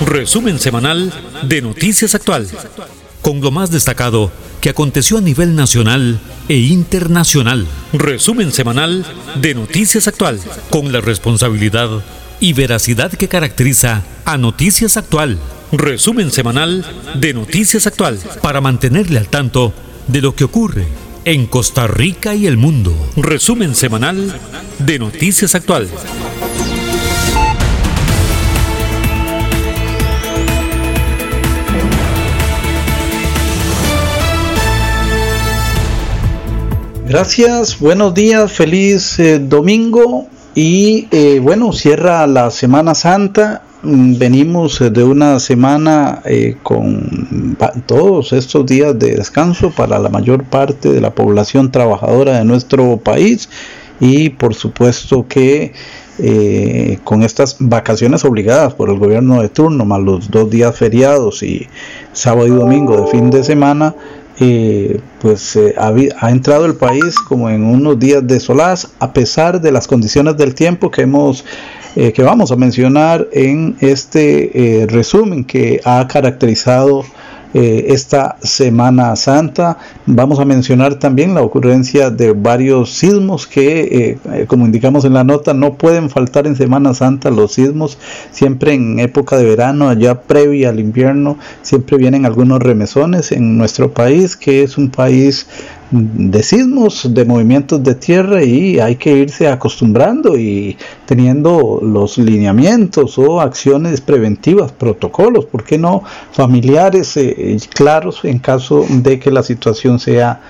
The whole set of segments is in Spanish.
Resumen semanal de Noticias Actual. Con lo más destacado que aconteció a nivel nacional e internacional. Resumen semanal de Noticias Actual. Con la responsabilidad y veracidad que caracteriza a Noticias Actual. Resumen semanal de Noticias Actual. Para mantenerle al tanto de lo que ocurre en Costa Rica y el mundo. Resumen semanal de Noticias Actual. Gracias, buenos días, feliz eh, domingo y eh, bueno, cierra la Semana Santa. Mm, venimos eh, de una semana con todos estos días de descanso para la mayor parte de la población trabajadora de nuestro país y por supuesto que con estas vacaciones obligadas por el gobierno de turno, más los dos días feriados y sábado y domingo de fin de semana, pues eh, ha, entrado el país como en unos días de solaz a pesar de las condiciones del tiempo que hemos eh, que vamos a mencionar en este eh, resumen que ha caracterizado eh, esta Semana Santa. Vamos a mencionar también la ocurrencia de varios sismos que, eh, eh, como indicamos en la nota, no pueden faltar en Semana Santa los sismos, siempre en época de verano, allá previa al invierno, siempre vienen algunos remesones en nuestro país, que es un país de sismos, de movimientos de tierra y hay que irse acostumbrando y teniendo los lineamientos o acciones preventivas, protocolos, ¿por qué no? Familiares eh, claros en caso de que la situación sea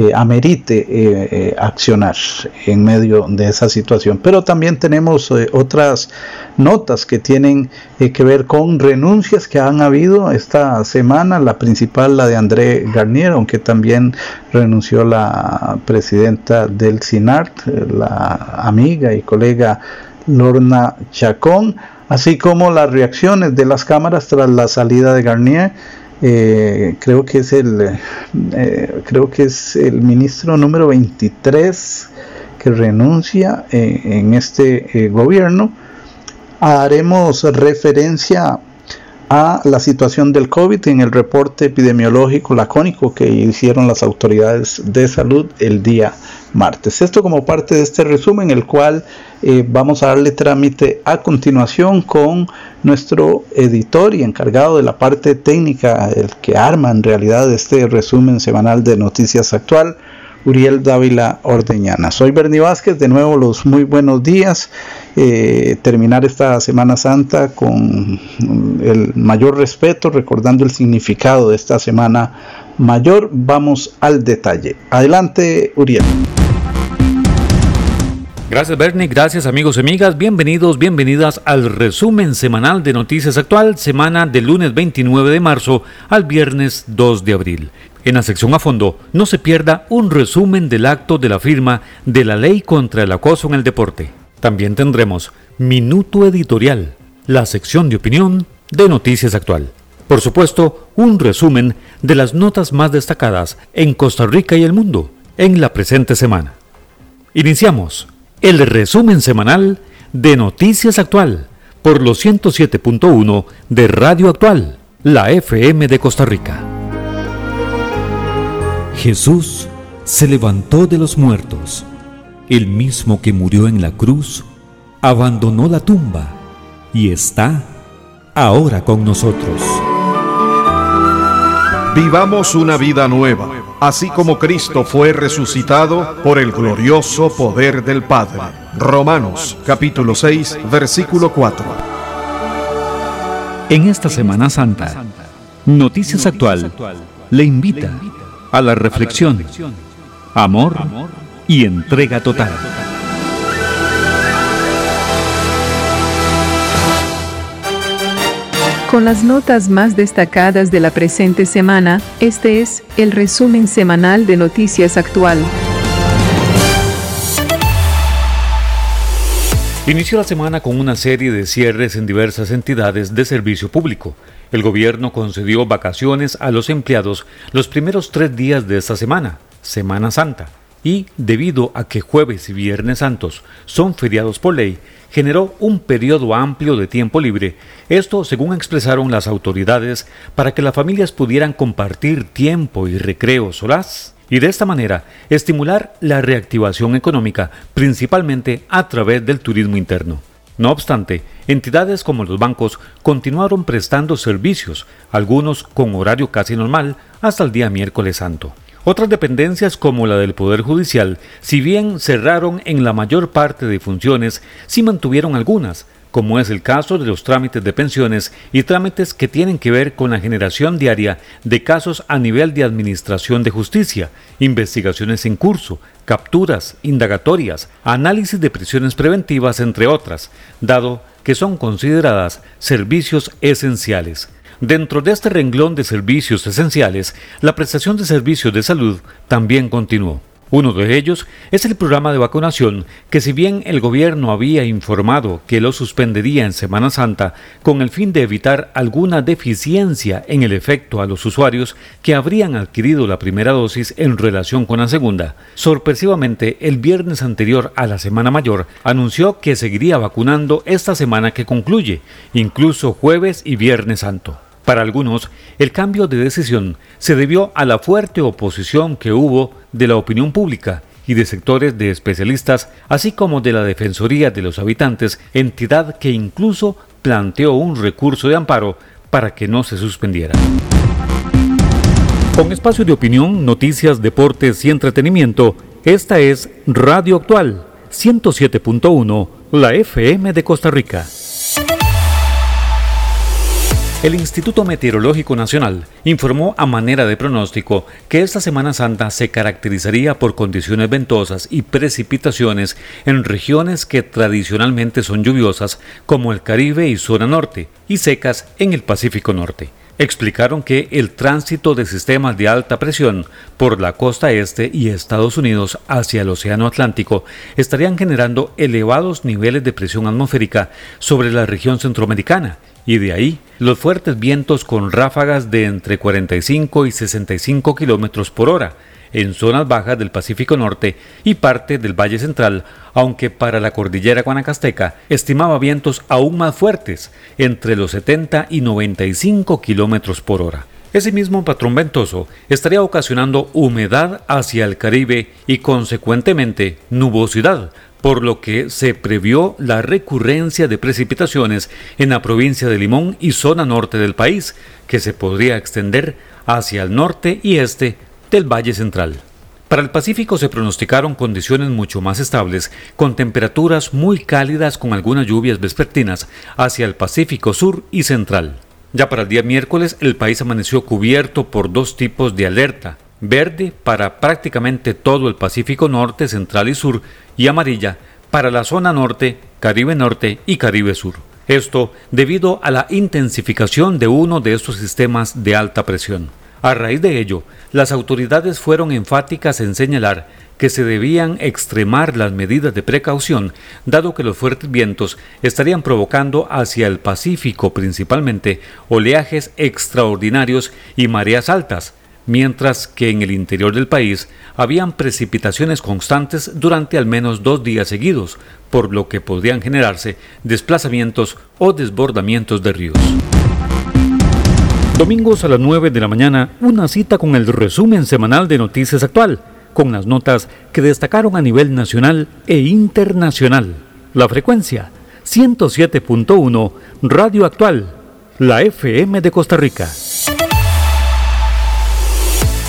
eh, amerite eh, eh, accionar en medio de esa situación. Pero también tenemos otras notas que tienen que ver con renuncias que han habido esta semana. La principal, la de André Garnier, aunque también renunció la presidenta del SINART, la amiga y colega Lorna Chacón, así como las reacciones de las cámaras tras la salida de Garnier eh, creo que es el eh, creo que es el ministro número 23 que renuncia eh, en este gobierno. Haremos referencia a la situación del COVID en el reporte epidemiológico lacónico que hicieron las autoridades de salud el día martes. Esto como parte de este resumen, el cual eh, vamos a darle trámite a continuación con nuestro editor y encargado de la parte técnica, el que arma en realidad este resumen semanal de Noticias Actual, Uriel Dávila Ordeñana. Soy Bernie Vázquez, de nuevo los muy buenos días. Eh, terminar esta Semana Santa con el mayor respeto, recordando el significado de esta Semana Mayor. Vamos al detalle. Adelante, Uriel. Gracias Bernie, gracias amigos y amigas, bienvenidos, bienvenidas al resumen semanal de Noticias Actual, semana del lunes 29 de marzo al viernes 2 de abril. En la sección a fondo, no se pierda un resumen del acto de la firma de la ley contra el acoso en el deporte. También tendremos Minuto Editorial, la sección de opinión de Noticias Actual. Por supuesto, un resumen de las notas más destacadas en Costa Rica y el mundo en la presente semana. Iniciamos el resumen semanal de Noticias Actual por los 107.1 de Radio Actual, la FM de Costa Rica. Jesús se levantó de los muertos, el mismo que murió en la cruz, abandonó la tumba y está ahora con nosotros. Vivamos una vida nueva así como Cristo fue resucitado por el glorioso poder del Padre. Romanos capítulo 6, versículo 4. En esta Semana Santa, Noticias Actual le invita a la reflexión, amor y entrega total. Con las notas más destacadas de la presente semana, este es el resumen semanal de Noticias Actual. Inició la semana con una serie de cierres en diversas entidades de servicio público. El gobierno concedió vacaciones a los empleados los primeros tres días de esta semana, Semana Santa. y, debido a que jueves y viernes santos son feriados por ley, generó un periodo amplio de tiempo libre, esto según expresaron las autoridades, para que las familias pudieran compartir tiempo y recreo solaz y de esta manera estimular la reactivación económica, principalmente a través del turismo interno. No obstante, entidades como los bancos continuaron prestando servicios, algunos con horario casi normal, hasta el día miércoles santo. Otras dependencias como la del Poder Judicial, si bien cerraron en la mayor parte de funciones, sí mantuvieron algunas, como es el caso de los trámites de pensiones y trámites que tienen que ver con la generación diaria de casos a nivel de administración de justicia, investigaciones en curso, capturas, indagatorias, análisis de prisiones preventivas, entre otras, dado que son consideradas servicios esenciales. Dentro de este renglón de servicios esenciales, la prestación de servicios de salud también continuó. Uno de ellos es el programa de vacunación que si bien el gobierno había informado que lo suspendería en Semana Santa con el fin de evitar alguna deficiencia en el efecto a los usuarios que habrían adquirido la primera dosis en relación con la segunda, sorpresivamente el viernes anterior a la Semana Mayor anunció que seguiría vacunando esta semana que concluye, incluso jueves y viernes santo. Para algunos, el cambio de decisión se debió a la fuerte oposición que hubo de la opinión pública y de sectores de especialistas, así como de la Defensoría de los Habitantes, entidad que incluso planteó un recurso de amparo para que no se suspendiera. Con espacio de opinión, noticias, deportes y entretenimiento, esta es Radio Actual 107.1, la FM de Costa Rica. El Instituto Meteorológico Nacional informó a manera de pronóstico que esta Semana Santa se caracterizaría por condiciones ventosas y precipitaciones en regiones que tradicionalmente son lluviosas como el Caribe y zona norte y secas en el Pacífico Norte. Explicaron que el tránsito de sistemas de alta presión por la costa este y Estados Unidos hacia el Océano Atlántico estarían generando elevados niveles de presión atmosférica sobre la región centroamericana y de ahí los fuertes vientos con ráfagas de entre 45 y 65 kilómetros por hora en zonas bajas del Pacífico Norte y parte del Valle Central, aunque para la cordillera guanacasteca estimaba vientos aún más fuertes, entre los 70 y 95 kilómetros por hora. Ese mismo patrón ventoso estaría ocasionando humedad hacia el Caribe y consecuentemente nubosidad, por lo que se previó la recurrencia de precipitaciones en la provincia de Limón y zona norte del país, que se podría extender hacia el norte y este del Valle Central. Para el Pacífico se pronosticaron condiciones mucho más estables, con temperaturas muy cálidas con algunas lluvias vespertinas hacia el Pacífico Sur y Central. Ya para el día miércoles el país amaneció cubierto por dos tipos de alerta, verde para prácticamente todo el Pacífico Norte, Central y Sur, y amarilla para la zona norte, Caribe Norte y Caribe Sur. Esto debido a la intensificación de uno de estos sistemas de alta presión. A raíz de ello, las autoridades fueron enfáticas en señalar que se debían extremar las medidas de precaución, dado que los fuertes vientos estarían provocando hacia el Pacífico principalmente oleajes extraordinarios y mareas altas, mientras que en el interior del país habían precipitaciones constantes durante al menos dos días seguidos, por lo que podrían generarse desplazamientos o desbordamientos de ríos. Domingos a las 9 de la mañana, una cita con el resumen semanal de Noticias Actual, con las notas que destacaron a nivel nacional e internacional. La frecuencia 107.1 Radio Actual, la FM de Costa Rica.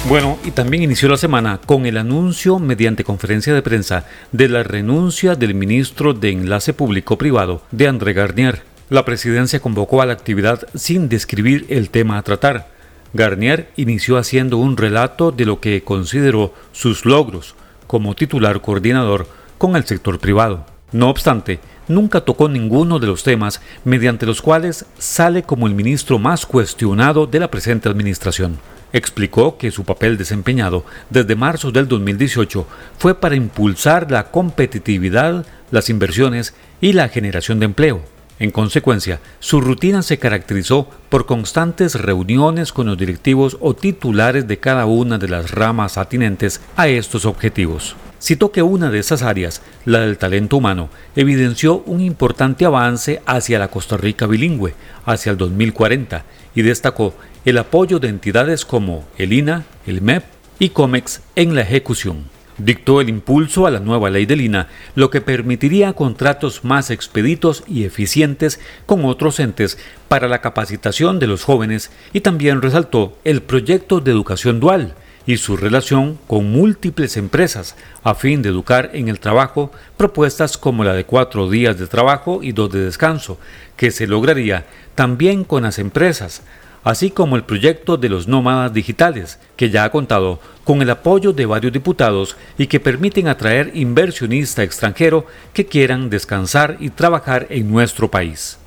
Bueno, y también inició la semana con el anuncio mediante conferencia de prensa de la renuncia del ministro de Enlace Público-Privado de André Garnier. La presidencia convocó a la actividad sin describir el tema a tratar. Garnier inició haciendo un relato de lo que consideró sus logros como titular coordinador con el sector privado. No obstante, nunca tocó ninguno de los temas mediante los cuales sale como el ministro más cuestionado de la presente administración. Explicó que su papel desempeñado desde marzo del 2018 fue para impulsar la competitividad, las inversiones y la generación de empleo. En consecuencia, su rutina se caracterizó por constantes reuniones con los directivos o titulares de cada una de las ramas atinentes a estos objetivos. Citó que una de esas áreas, la del talento humano, evidenció un importante avance hacia la Costa Rica bilingüe, hacia el 2040, y destacó el apoyo de entidades como el INA, el MEP y COMEX en la ejecución. Dictó el impulso a la nueva ley del INA, lo que permitiría contratos más expeditos y eficientes con otros entes para la capacitación de los jóvenes y también resaltó el proyecto de educación dual, y su relación con múltiples empresas a fin de educar en el trabajo propuestas como la de cuatro días de trabajo y dos de descanso, que se lograría también con las empresas, así como el proyecto de los nómadas digitales, que ya ha contado con el apoyo de varios diputados y que permiten atraer inversionista extranjero que quieran descansar y trabajar en nuestro país.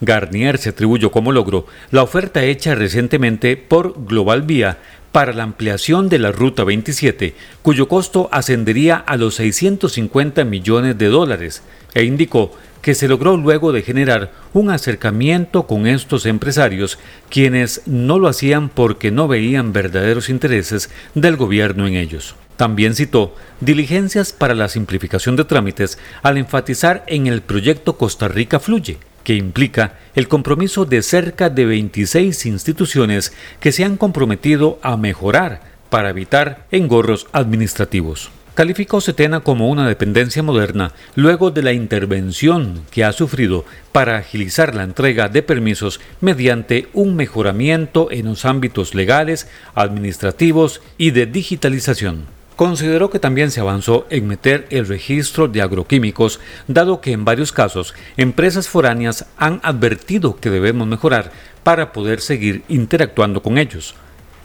Garnier se atribuyó como logro la oferta hecha recientemente por Global Vía para la ampliación de la Ruta 27, cuyo costo ascendería a los 650 millones de dólares, e indicó que se logró luego de generar un acercamiento con estos empresarios, quienes no lo hacían porque no veían verdaderos intereses del gobierno en ellos. También citó diligencias para la simplificación de trámites al enfatizar en el proyecto Costa Rica Fluye, que implica el compromiso de cerca de 26 instituciones que se han comprometido a mejorar para evitar engorros administrativos. Calificó Setena como una dependencia moderna luego de la intervención que ha sufrido para agilizar la entrega de permisos mediante un mejoramiento en los ámbitos legales, administrativos y de digitalización consideró que también se avanzó en meter el registro de agroquímicos, dado que en varios casos empresas foráneas han advertido que debemos mejorar para poder seguir interactuando con ellos.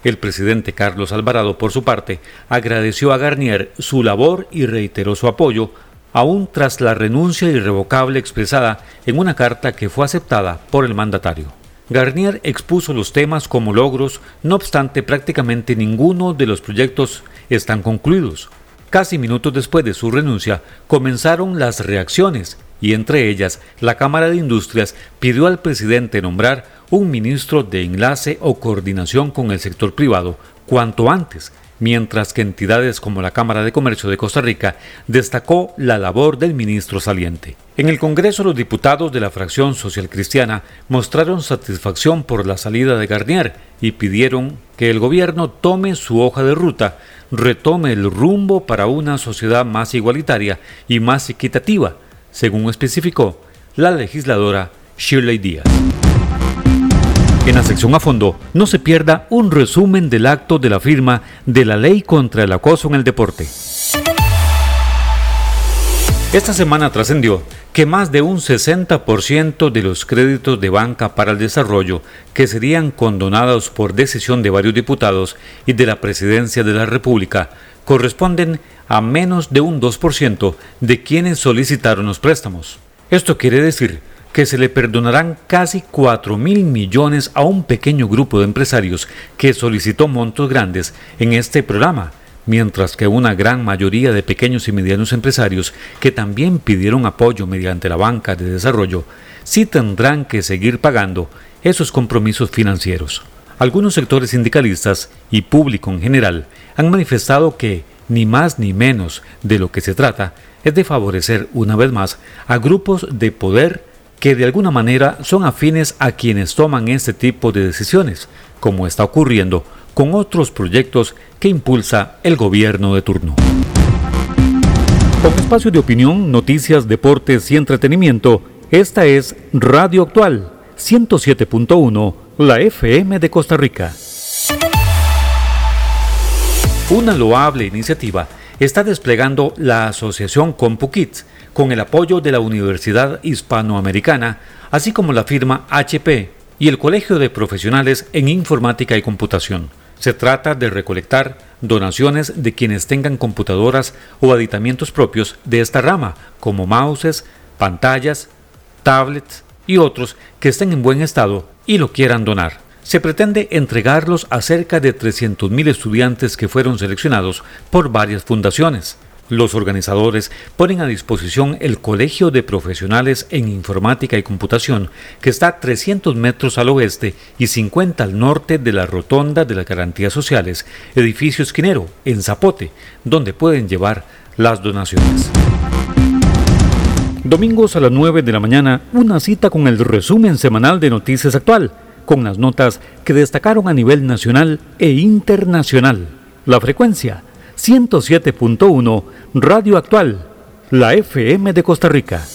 El presidente Carlos Alvarado, por su parte, agradeció a Garnier su labor y reiteró su apoyo, aún tras la renuncia irrevocable expresada en una carta que fue aceptada por el mandatario. Garnier expuso los temas como logros, no obstante prácticamente ninguno de los proyectos están concluidos. Casi minutos después de su renuncia, comenzaron las reacciones y entre ellas la Cámara de Industrias pidió al presidente nombrar un ministro de enlace o coordinación con el sector privado cuanto antes, mientras que entidades como la Cámara de Comercio de Costa Rica destacó la labor del ministro saliente. En el Congreso los diputados de la fracción social cristiana mostraron satisfacción por la salida de Garnier y pidieron que el gobierno tome su hoja de ruta retome el rumbo para una sociedad más igualitaria y más equitativa, según especificó la legisladora Shirley Díaz. En la sección a fondo, no se pierda un resumen del acto de la firma de la ley contra el acoso en el deporte. Esta semana trascendió que más de un 60% de los créditos de banca para el desarrollo que serían condonados por decisión de varios diputados y de la Presidencia de la República corresponden a menos de un 2% de quienes solicitaron los préstamos. Esto quiere decir que se le perdonarán casi 4 mil millones a un pequeño grupo de empresarios que solicitó montos grandes en este programa mientras que una gran mayoría de pequeños y medianos empresarios que también pidieron apoyo mediante la banca de desarrollo sí tendrán que seguir pagando esos compromisos financieros. Algunos sectores sindicalistas y público en general han manifestado que ni más ni menos de lo que se trata es de favorecer una vez más a grupos de poder que de alguna manera son afines a quienes toman este tipo de decisiones, como está ocurriendo con otros proyectos que impulsa el gobierno de turno. Con espacio de opinión, noticias, deportes y entretenimiento, esta es Radio Actual 107.1, la FM de Costa Rica. Una loable iniciativa está desplegando la asociación CompuKids con el apoyo de la Universidad Hispanoamericana, así como la firma HP y el Colegio de Profesionales en Informática y Computación. Se trata de recolectar donaciones de quienes tengan computadoras o aditamientos propios de esta rama, como mouses, pantallas, tablets y otros que estén en buen estado y lo quieran donar. Se pretende entregarlos a cerca de 300.000 estudiantes que fueron seleccionados por varias fundaciones. Los organizadores ponen a disposición el Colegio de Profesionales en Informática y Computación, que está a 300 metros al oeste y 50 al norte de la Rotonda de las Garantías Sociales, edificio esquinero, en Zapote, donde pueden llevar las donaciones. Domingos a las 9 de la mañana, una cita con el resumen semanal de Noticias Actual, con las notas que destacaron a nivel nacional e internacional. La frecuencia 107.1 Radio Actual, la FM de Costa Rica.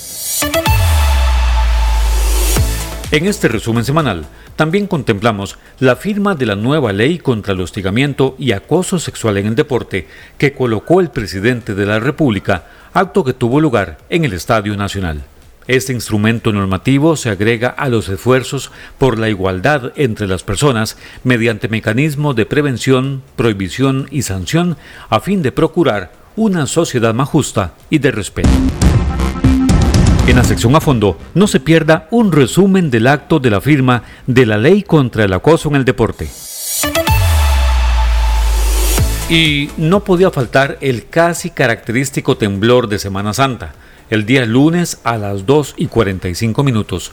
En este resumen semanal, también contemplamos la firma de la nueva ley contra el hostigamiento y acoso sexual en el deporte que colocó el presidente de la República, acto que tuvo lugar en el Estadio Nacional. Este instrumento normativo se agrega a los esfuerzos por la igualdad entre las personas mediante mecanismos de prevención, prohibición y sanción a fin de procurar una sociedad más justa y de respeto. En la sección a fondo no se pierda un resumen del acto de la firma de la ley contra el acoso en el deporte. Y no podía faltar el casi característico temblor de Semana Santa el día lunes a las 2 y 45 minutos.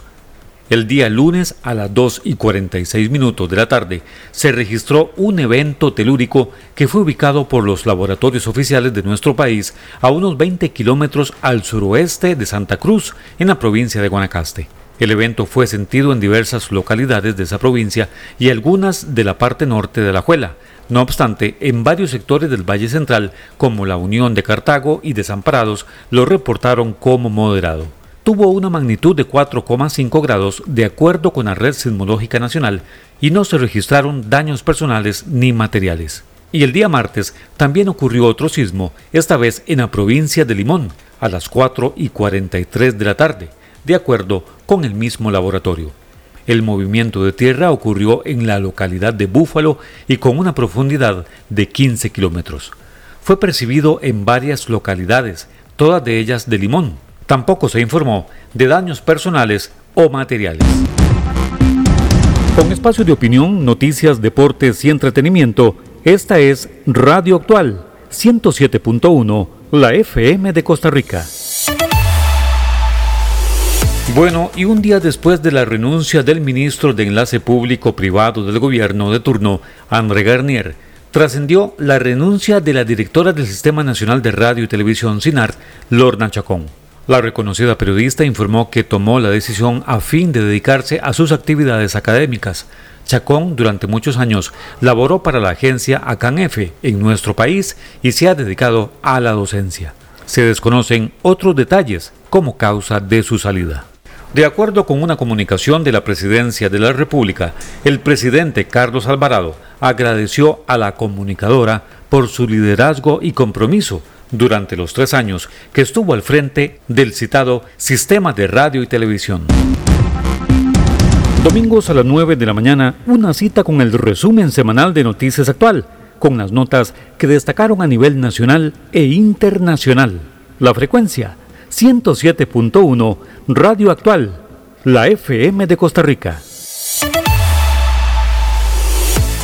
El día lunes a las 2 y 46 minutos de la tarde se registró un evento telúrico que fue ubicado por los laboratorios oficiales de nuestro país a unos 20 kilómetros al suroeste de Santa Cruz, en la provincia de Guanacaste. El evento fue sentido en diversas localidades de esa provincia y algunas de la parte norte de la Juela, no obstante, en varios sectores del Valle Central, como la Unión de Cartago y Desamparados, lo reportaron como moderado. Tuvo una magnitud de 4,5 grados de acuerdo con la Red Sismológica Nacional y no se registraron daños personales ni materiales. Y el día martes también ocurrió otro sismo, esta vez en la provincia de Limón, a las 4 y 43 de la tarde, de acuerdo con el mismo laboratorio. El movimiento de tierra ocurrió en la localidad de Búfalo y con una profundidad de 15 kilómetros. Fue percibido en varias localidades, todas de ellas de Limón. Tampoco se informó de daños personales o materiales. Con espacio de opinión, noticias, deportes y entretenimiento, esta es Radio Actual 107.1, la FM de Costa Rica. Bueno, y un día después de la renuncia del ministro de Enlace Público Privado del gobierno de turno, André Garnier, trascendió la renuncia de la directora del Sistema Nacional de Radio y Televisión, SINAR, Lorna Chacón. La reconocida periodista informó que tomó la decisión a fin de dedicarse a sus actividades académicas. Chacón durante muchos años laboró para la agencia ACANF en nuestro país y se ha dedicado a la docencia. Se desconocen otros detalles como causa de su salida. De acuerdo con una comunicación de la Presidencia de la República, el presidente Carlos Alvarado agradeció a la comunicadora por su liderazgo y compromiso durante los tres años que estuvo al frente del citado Sistema de Radio y Televisión. Domingos a las 9 de la mañana, una cita con el resumen semanal de Noticias Actual, con las notas que destacaron a nivel nacional e internacional. La frecuencia 107.1 Radio Actual, la FM de Costa Rica.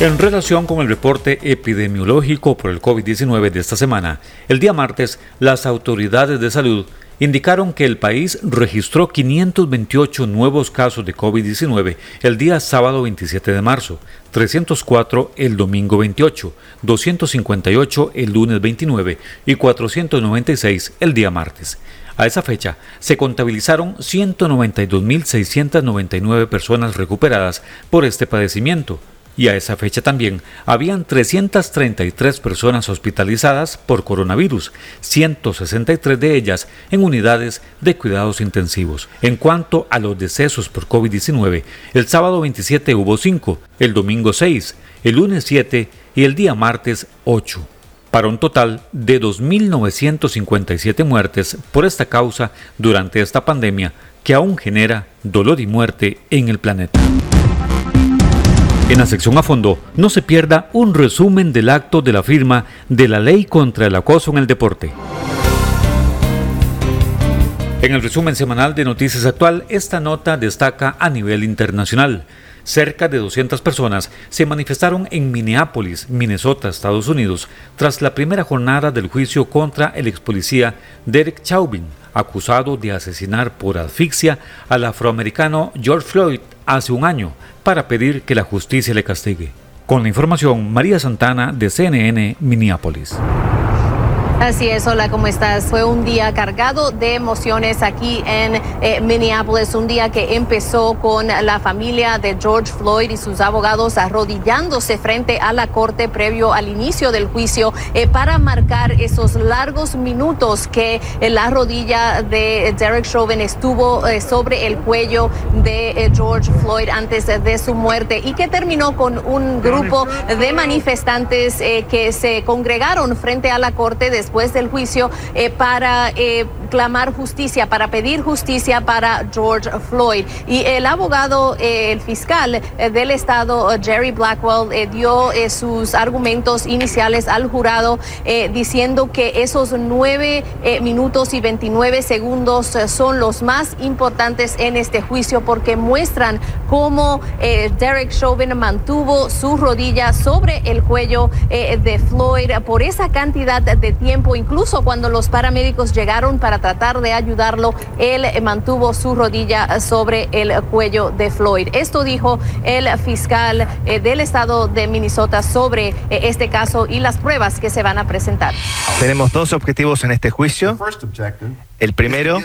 En relación con el reporte epidemiológico por el COVID-19 de esta semana, el día martes las autoridades de salud indicaron que el país registró 528 nuevos casos de COVID-19 el día sábado 27 de marzo, 304 el domingo 28, 258 el lunes 29 y 496 el día martes. A esa fecha se contabilizaron 192.699 personas recuperadas por este padecimiento y a esa fecha también habían 333 personas hospitalizadas por coronavirus, 163 de ellas en unidades de cuidados intensivos. En cuanto a los decesos por COVID-19, el sábado 27 hubo 5, el domingo 6, el lunes 7 y el día martes 8 para un total de 2.957 muertes por esta causa durante esta pandemia que aún genera dolor y muerte en el planeta. En la sección a fondo no se pierda un resumen del acto de la firma de la ley contra el acoso en el deporte. En el resumen semanal de Noticias Actual, esta nota destaca a nivel internacional. Cerca de 200 personas se manifestaron en Minneapolis, Minnesota, Estados Unidos, tras la primera jornada del juicio contra el ex policía Derek Chauvin, acusado de asesinar por asfixia al afroamericano George Floyd hace un año, para pedir que la justicia le castigue. Con la información, María Santana de CNN, Minneapolis. Así es, hola, ¿cómo estás? Fue un día cargado de emociones aquí en eh, Minneapolis, un día que empezó con la familia de George Floyd y sus abogados arrodillándose frente a la corte previo al inicio del juicio eh, para marcar esos largos minutos que eh, la rodilla de Derek Chauvin estuvo sobre el cuello de George Floyd antes de su muerte y que terminó con un grupo de manifestantes que se congregaron frente a la corte después después del juicio eh, para eh, clamar justicia, para pedir justicia para George Floyd. Y el abogado, eh, el fiscal del estado, Jerry Blackwell, dio sus argumentos iniciales al jurado diciendo que esos nueve minutos y 29 segundos son los más importantes en este juicio porque muestran cómo Derek Chauvin mantuvo su rodilla sobre el cuello de Floyd por esa cantidad de tiempo incluso cuando los paramédicos llegaron para tratar de ayudarlo, él mantuvo su rodilla sobre el cuello de Floyd. Esto dijo el fiscal eh, del estado de Minnesota sobre eh, este caso y las pruebas que se van a presentar. Tenemos dos objetivos en este juicio. El primero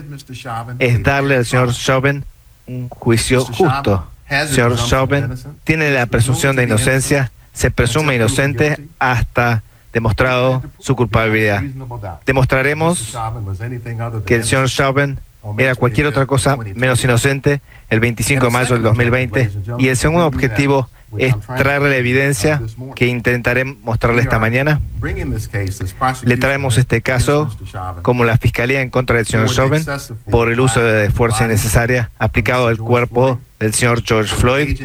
es darle al señor Chauvin un juicio justo. El señor Chauvin tiene la presunción de inocencia, se presume inocente hasta demostrado su culpabilidad. Demostraremos que el señor Chauvin era cualquier otra cosa menos inocente el 25 de mayo del 2020 y el segundo objetivo es traerle la evidencia que intentaré mostrarle esta mañana. Le traemos este caso como la fiscalía en contra del señor Chauvin por el uso de fuerza innecesaria aplicado al cuerpo del señor George Floyd.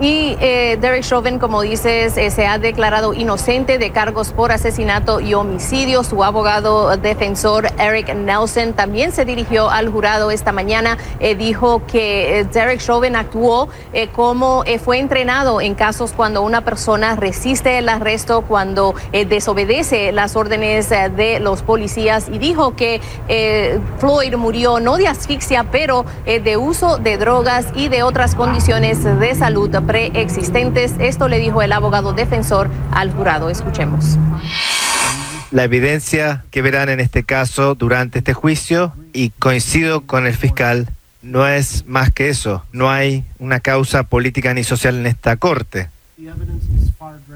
Y eh, Derek Chauvin, como dices, eh, se ha declarado inocente de cargos por asesinato y homicidio. Su abogado defensor, Eric Nelson, también se dirigió al jurado esta mañana. Eh, dijo que Derek Chauvin actuó como fue entrenado en casos cuando una persona resiste el arresto, cuando desobedece las órdenes de los policías. Y dijo que Floyd murió no de asfixia, pero de uso de drogas y de otras condiciones de salud preexistentes. Esto le dijo el abogado defensor al jurado. Escuchemos. La evidencia que verán en este caso durante este juicio, y coincido con el fiscal, no es más que eso. No hay una causa política ni social en esta corte.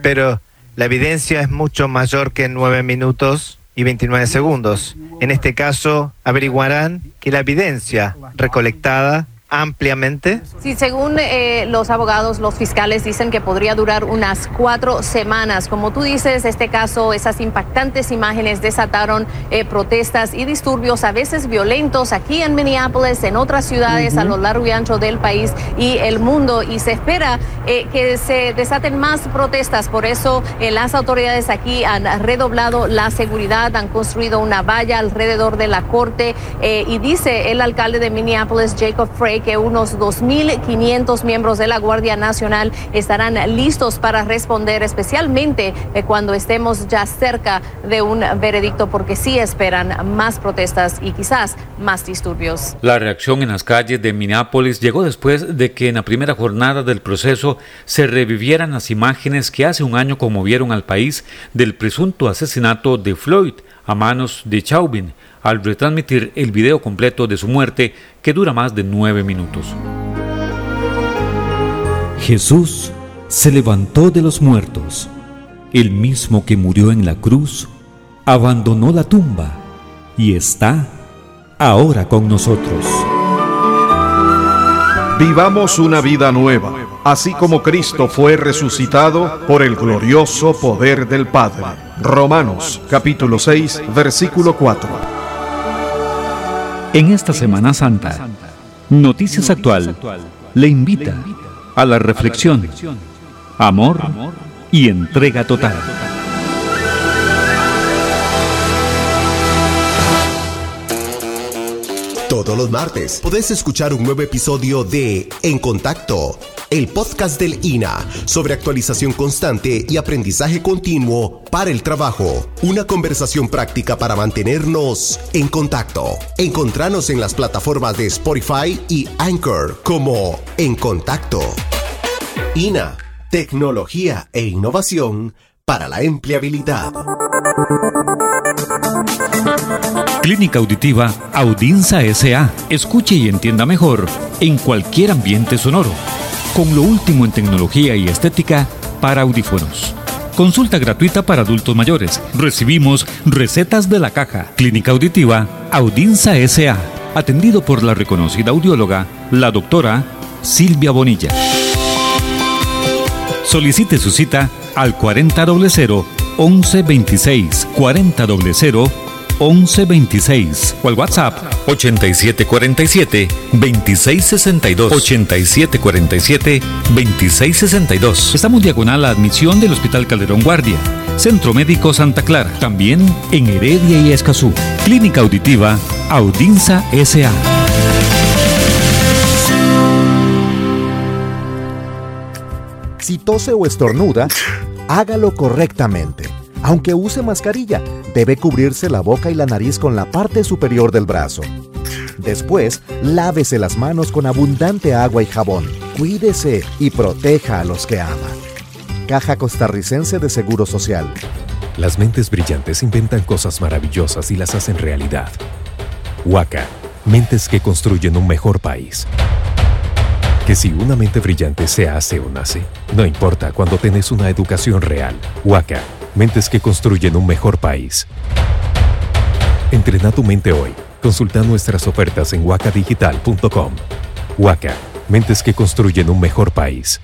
Pero la evidencia es mucho mayor que nueve minutos y 29 segundos. En este caso, averiguarán que la evidencia recolectada ampliamente? Sí, según eh, los abogados, los fiscales dicen que podría durar unas cuatro semanas. Como tú dices, este caso, esas impactantes imágenes desataron eh, protestas y disturbios, a veces violentos, aquí en Minneapolis, en otras ciudades a lo largo y ancho del país y el mundo. Y se espera eh, que se desaten más protestas. Por eso las autoridades aquí han redoblado la seguridad, han construido una valla alrededor de la corte. y dice el alcalde de Minneapolis, Jacob Frey, que unos 2.500 miembros de la Guardia Nacional estarán listos para responder, especialmente eh, cuando estemos ya cerca de un veredicto, porque sí esperan más protestas y quizás más disturbios. La reacción en las calles de Minneapolis llegó después de que en la primera jornada del proceso se revivieran las imágenes que hace un año conmovieron al país del presunto asesinato de Floyd a manos de Chauvin al retransmitir el video completo de su muerte que dura más de nueve minutos. Jesús se levantó de los muertos, el mismo que murió en la cruz, abandonó la tumba y está ahora con nosotros. Vivamos una vida nueva, así como Cristo fue resucitado por el glorioso poder del Padre. Romanos capítulo 6, versículo 4. En esta Semana Santa, Noticias Actual le invita a la reflexión, amor y entrega total. Todos los martes podés escuchar un nuevo episodio de En Contacto, el podcast del INA sobre actualización constante y aprendizaje continuo para el trabajo. Una conversación práctica para mantenernos en contacto. Encontranos en las plataformas de Spotify y Anchor como En Contacto. INA, tecnología e innovación para la empleabilidad. Clínica Auditiva Audinza SA. Escuche y entienda mejor en cualquier ambiente sonoro. Con lo último en tecnología y estética para audífonos. Consulta gratuita para adultos mayores. Recibimos recetas de la caja. Clínica Auditiva Audinza SA. Atendido por la reconocida audióloga, la doctora Silvia Bonilla. Solicite su cita al 4000 1126 4000 1126 o al WhatsApp 8747 2662 8747 2662. Estamos diagonal a admisión del Hospital Calderón Guardia, Centro Médico Santa Clara, también en Heredia y Escazú. Clínica Auditiva Audinza SA. Si tose o estornuda, hágalo correctamente aunque use mascarilla, debe cubrirse la boca y la nariz con la parte superior del brazo. Después, lávese las manos con abundante agua y jabón. Cuídese y proteja a los que ama. Caja Costarricense de Seguro Social. Las mentes brillantes inventan cosas maravillosas y las hacen realidad. Huaca, mentes que construyen un mejor país. Que si una mente brillante se hace o nace, no importa cuando tenés una educación real. Huaca, Mentes que construyen un mejor país. Entrena tu mente hoy. Consulta nuestras ofertas en wakadigital.com. Waka, mentes que construyen un mejor país.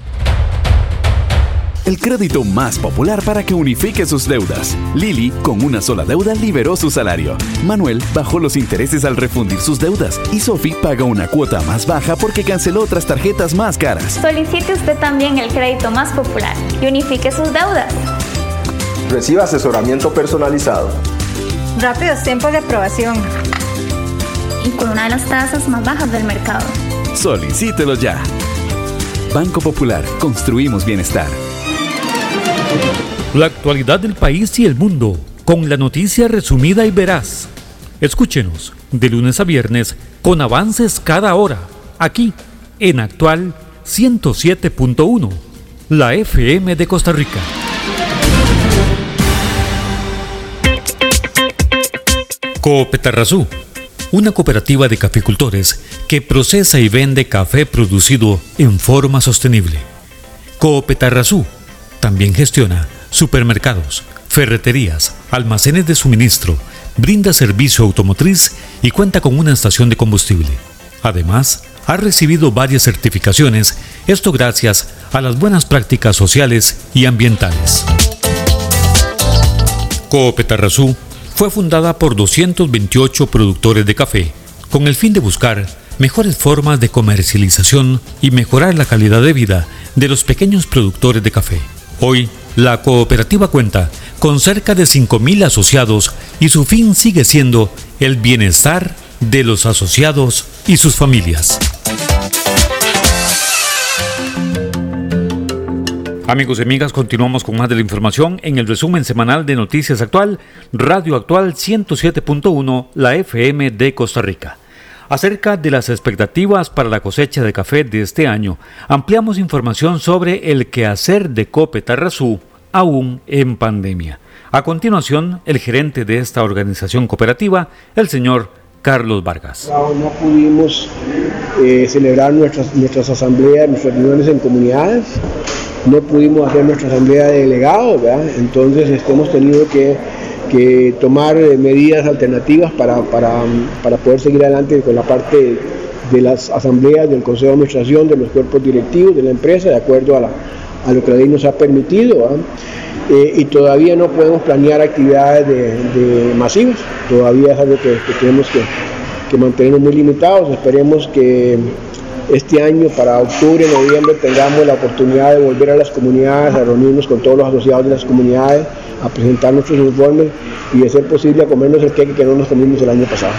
El crédito más popular para que unifique sus deudas. Lili, con una sola deuda, liberó su salario. Manuel bajó los intereses al refundir sus deudas. Y Sophie paga una cuota más baja porque canceló otras tarjetas más caras. Solicite usted también el crédito más popular y unifique sus deudas. Reciba asesoramiento personalizado. Rápidos tiempos de aprobación. Y con una de las tasas más bajas del mercado. Solicítelo ya. Banco Popular, construimos bienestar. La actualidad del país y el mundo, con la noticia resumida y veraz. Escúchenos de lunes a viernes con avances cada hora, aquí en Actual 107.1, la FM de Costa Rica. Coopetarrazú, una cooperativa de caficultores que procesa y vende café producido en forma sostenible. Coopetarrazú también gestiona supermercados, ferreterías, almacenes de suministro, brinda servicio automotriz y cuenta con una estación de combustible. Además, ha recibido varias certificaciones, esto gracias a las buenas prácticas sociales y ambientales. Coopetarrazú fue fundada por 228 productores de café, con el fin de buscar mejores formas de comercialización y mejorar la calidad de vida de los pequeños productores de café. Hoy, la cooperativa cuenta con cerca de 5.000 asociados y su fin sigue siendo el bienestar de los asociados y sus familias. Amigos y amigas, continuamos con más de la información en el resumen semanal de Noticias Actual, Radio Actual 107.1, la FM de Costa Rica. Acerca de las expectativas para la cosecha de café de este año, ampliamos información sobre el quehacer de Cope Tarrazú, aún en pandemia. A continuación, el gerente de esta organización cooperativa, el señor Carlos Vargas. No pudimos eh, celebrar nuestras, nuestras asambleas, nuestras reuniones en comunidades no pudimos hacer nuestra asamblea de delegados, entonces este, hemos tenido que, tomar eh, medidas alternativas para, poder seguir adelante con la parte de las asambleas del Consejo de Administración, de los cuerpos directivos de la empresa, de acuerdo a, lo que la ley nos ha permitido. Eh, y todavía no podemos planear actividades de, masivas, todavía es algo que, tenemos que, que mantenernos muy limitados, esperemos que este año para octubre, noviembre tengamos la oportunidad de volver a las comunidades, a reunirnos con todos los asociados de las comunidades, a presentar nuestros informes y de ser posible a comernos el queque que no nos comimos el año pasado.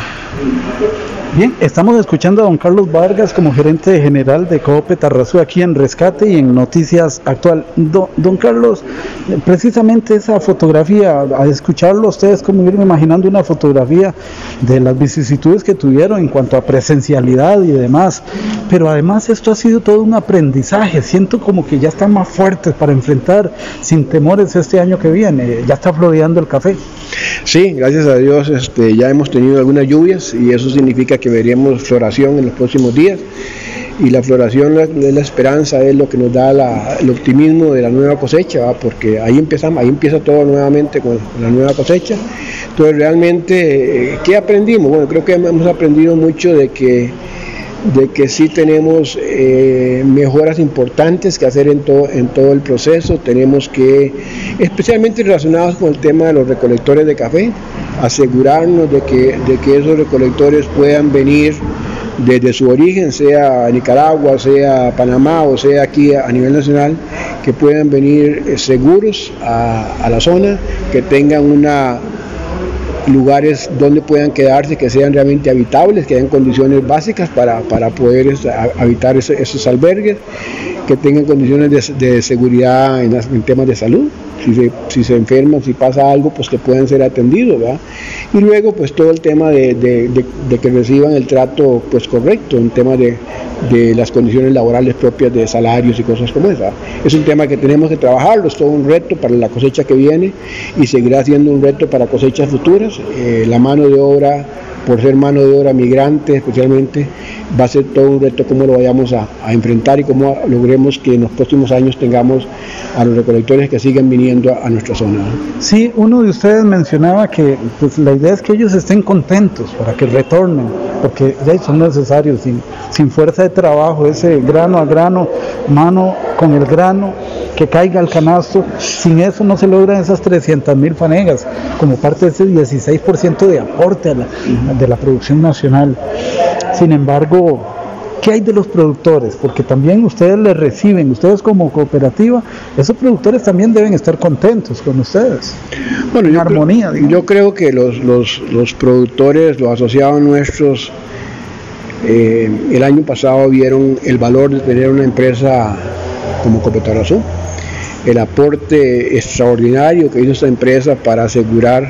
Bien, estamos escuchando a don Carlos Vargas como gerente general de Coope Tarrazú aquí en Rescate y en Noticias Actual. Don, Carlos, precisamente esa fotografía, al escucharlo ustedes como irme imaginando una fotografía de las vicisitudes que tuvieron en cuanto a presencialidad y demás, pero además esto ha sido todo un aprendizaje, siento como que ya están más fuertes para enfrentar sin temores este año que viene, ya está floreando el café. Sí, gracias a Dios este, ya hemos tenido algunas lluvias y eso significa que veríamos floración en los próximos días. Y la floración es la esperanza, es lo que nos da el optimismo de la nueva cosecha, porque ahí empezamos, ahí empieza todo nuevamente con la nueva cosecha. Entonces realmente, ¿qué aprendimos? Bueno, creo que hemos aprendido mucho de que de que sí tenemos eh, mejoras importantes que hacer en todo, en todo el proceso. Tenemos que, especialmente relacionados con el tema de los recolectores de café, asegurarnos de que, de que esos recolectores puedan venir desde su origen, sea Nicaragua, sea Panamá o sea aquí a nivel nacional, que puedan venir eh, seguros a, a la zona, que tengan una lugares donde puedan quedarse que sean realmente habitables, que hayan condiciones básicas para, poder este, habitar esos, albergues, que tengan condiciones de, seguridad en, temas de salud, si se, si se enferman, si pasa algo, pues que puedan ser atendidos, Y luego, pues todo el tema de, que reciban el trato pues correcto, en tema de, de las condiciones laborales propias de salarios y cosas como esa. Es un tema que tenemos que trabajarlo, es todo un reto para la cosecha que viene y seguirá siendo un reto para cosechas futuras. Eh, la mano de obra por ser mano de obra migrante especialmente, va a ser todo un reto cómo lo vayamos a, enfrentar y cómo logremos que en los próximos años tengamos a los recolectores que sigan viniendo a, nuestra zona. Sí, uno de ustedes mencionaba que pues, la idea es que ellos estén contentos para que retornen, porque ya son necesarios, sin, sin fuerza de trabajo, ese grano a grano, mano con el grano, que caiga al canasto, sin eso no se logran esas 300 mil fanegas, como parte de ese 16% de aporte a la, de la producción nacional. Sin embargo, ¿qué hay de los productores? Porque también ustedes les reciben, ustedes como cooperativa, esos productores también deben estar contentos con ustedes. Bueno, en armonía. yo creo que los, los, productores, los asociados nuestros, eh, el año pasado vieron el valor de tener una empresa como Azul, el aporte extraordinario que hizo esta empresa para asegurar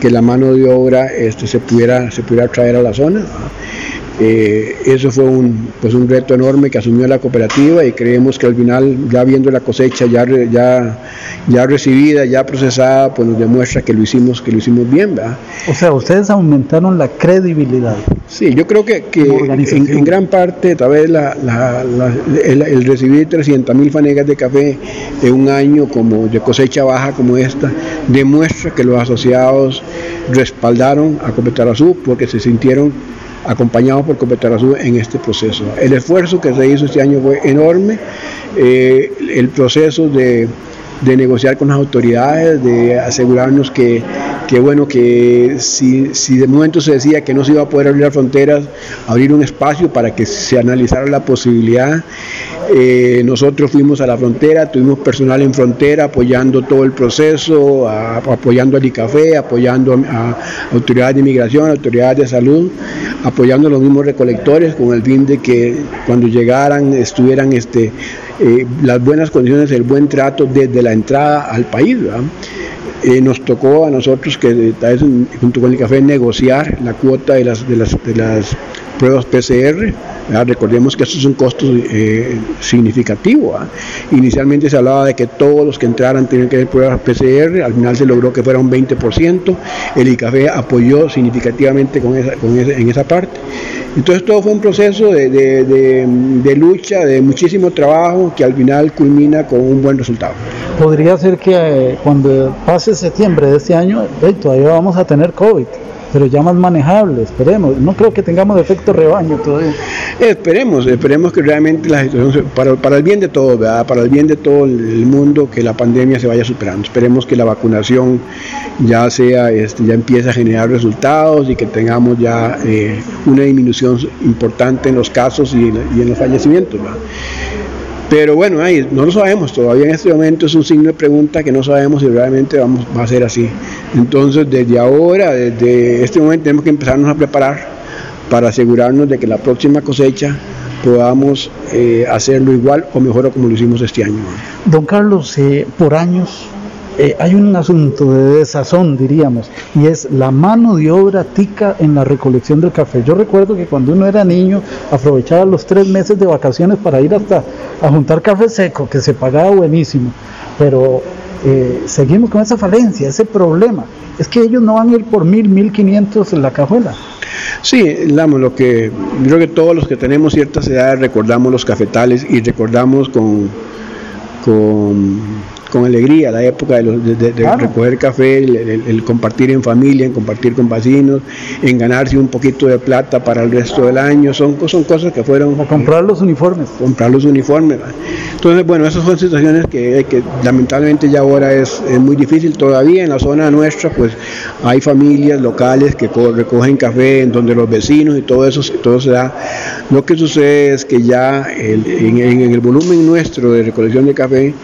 que la mano de obra este, se, pudiera, se pudiera traer a la zona. Eh, eso fue un, pues un reto enorme que asumió la cooperativa y creemos que al final, ya viendo la cosecha ya, ya, ya recibida, ya procesada, pues nos demuestra que lo hicimos, que lo hicimos bien. ¿verdad? O sea, ustedes aumentaron la credibilidad. Sí, yo creo que, que en, gran parte, tal vez la, el, el, recibir 300 mil fanegas de café en un año como de cosecha baja como esta, demuestra que los asociados respaldaron a Azul porque se sintieron acompañados por Azul en este proceso. El esfuerzo que se hizo este año fue enorme, eh, el proceso de de negociar con las autoridades, de asegurarnos que, bueno, que si, si, de momento se decía que no se iba a poder abrir las fronteras, abrir un espacio para que se analizara la posibilidad. Eh, nosotros fuimos a la frontera, tuvimos personal en frontera apoyando todo el proceso, apoyando al ICAFE, apoyando a, autoridades de inmigración, autoridades de salud, apoyando a los mismos recolectores con el fin de que cuando llegaran estuvieran este, eh, las buenas condiciones, el buen trato desde la entrada al país. Eh, nos tocó a nosotros que junto con el café negociar la cuota de las, de las, de las pruebas PCR. Recordemos que estos son costos eh, significativos. Inicialmente se hablaba de que todos los que entraran tenían que hacer pruebas PCR, al final se logró que fuera un 20%. El ICAFE apoyó significativamente con esa, con en esa parte. Entonces todo fue un proceso de, lucha, de muchísimo trabajo que al final culmina con un buen resultado. Podría ser que eh, cuando pase septiembre de este año, todavía vamos a tener COVID pero ya más manejable, esperemos. No creo que tengamos efecto rebaño todavía. Esperemos, esperemos que realmente la situación, para, para el bien de todos, para el bien de todo el mundo, que la pandemia se vaya superando. Esperemos que la vacunación ya sea, este, ya empiece a generar resultados y que tengamos ya eh, una disminución importante en los casos y, en los fallecimientos. Pero bueno, ahí no lo sabemos, todavía en este momento es un signo de pregunta que no sabemos si realmente vamos, va a ser así. Entonces, desde ahora, desde este momento, tenemos que empezarnos a preparar para asegurarnos de que la próxima cosecha podamos eh, hacerlo igual o mejor como lo hicimos este año. Don Carlos, eh, por años eh, hay un asunto de desazón, diríamos, y es la mano de obra tica en la recolección del café. Yo recuerdo que cuando uno era niño aprovechaba los tres meses de vacaciones para ir hasta a juntar café seco, que se pagaba buenísimo, pero eh, seguimos con esa falencia, ese problema. Es que ellos no van a ir por mil, mil quinientos en la cajuela. Sí, Lamo, lo que creo que todos los que tenemos ciertas edades recordamos los cafetales y recordamos con, con con alegría la época de, recoger café, el, compartir en familia, en compartir con vecinos, en ganarse un poquito de plata para el resto del año, son, son cosas que fueron... A comprar los uniformes. Comprar los uniformes. Entonces, bueno, esas son situaciones que, que lamentablemente ya ahora es, muy difícil todavía. En la zona nuestra, pues hay familias locales que recogen café, en donde los vecinos y todo eso, todo se da. Lo que sucede es que ya en el volumen nuestro de recolección de café,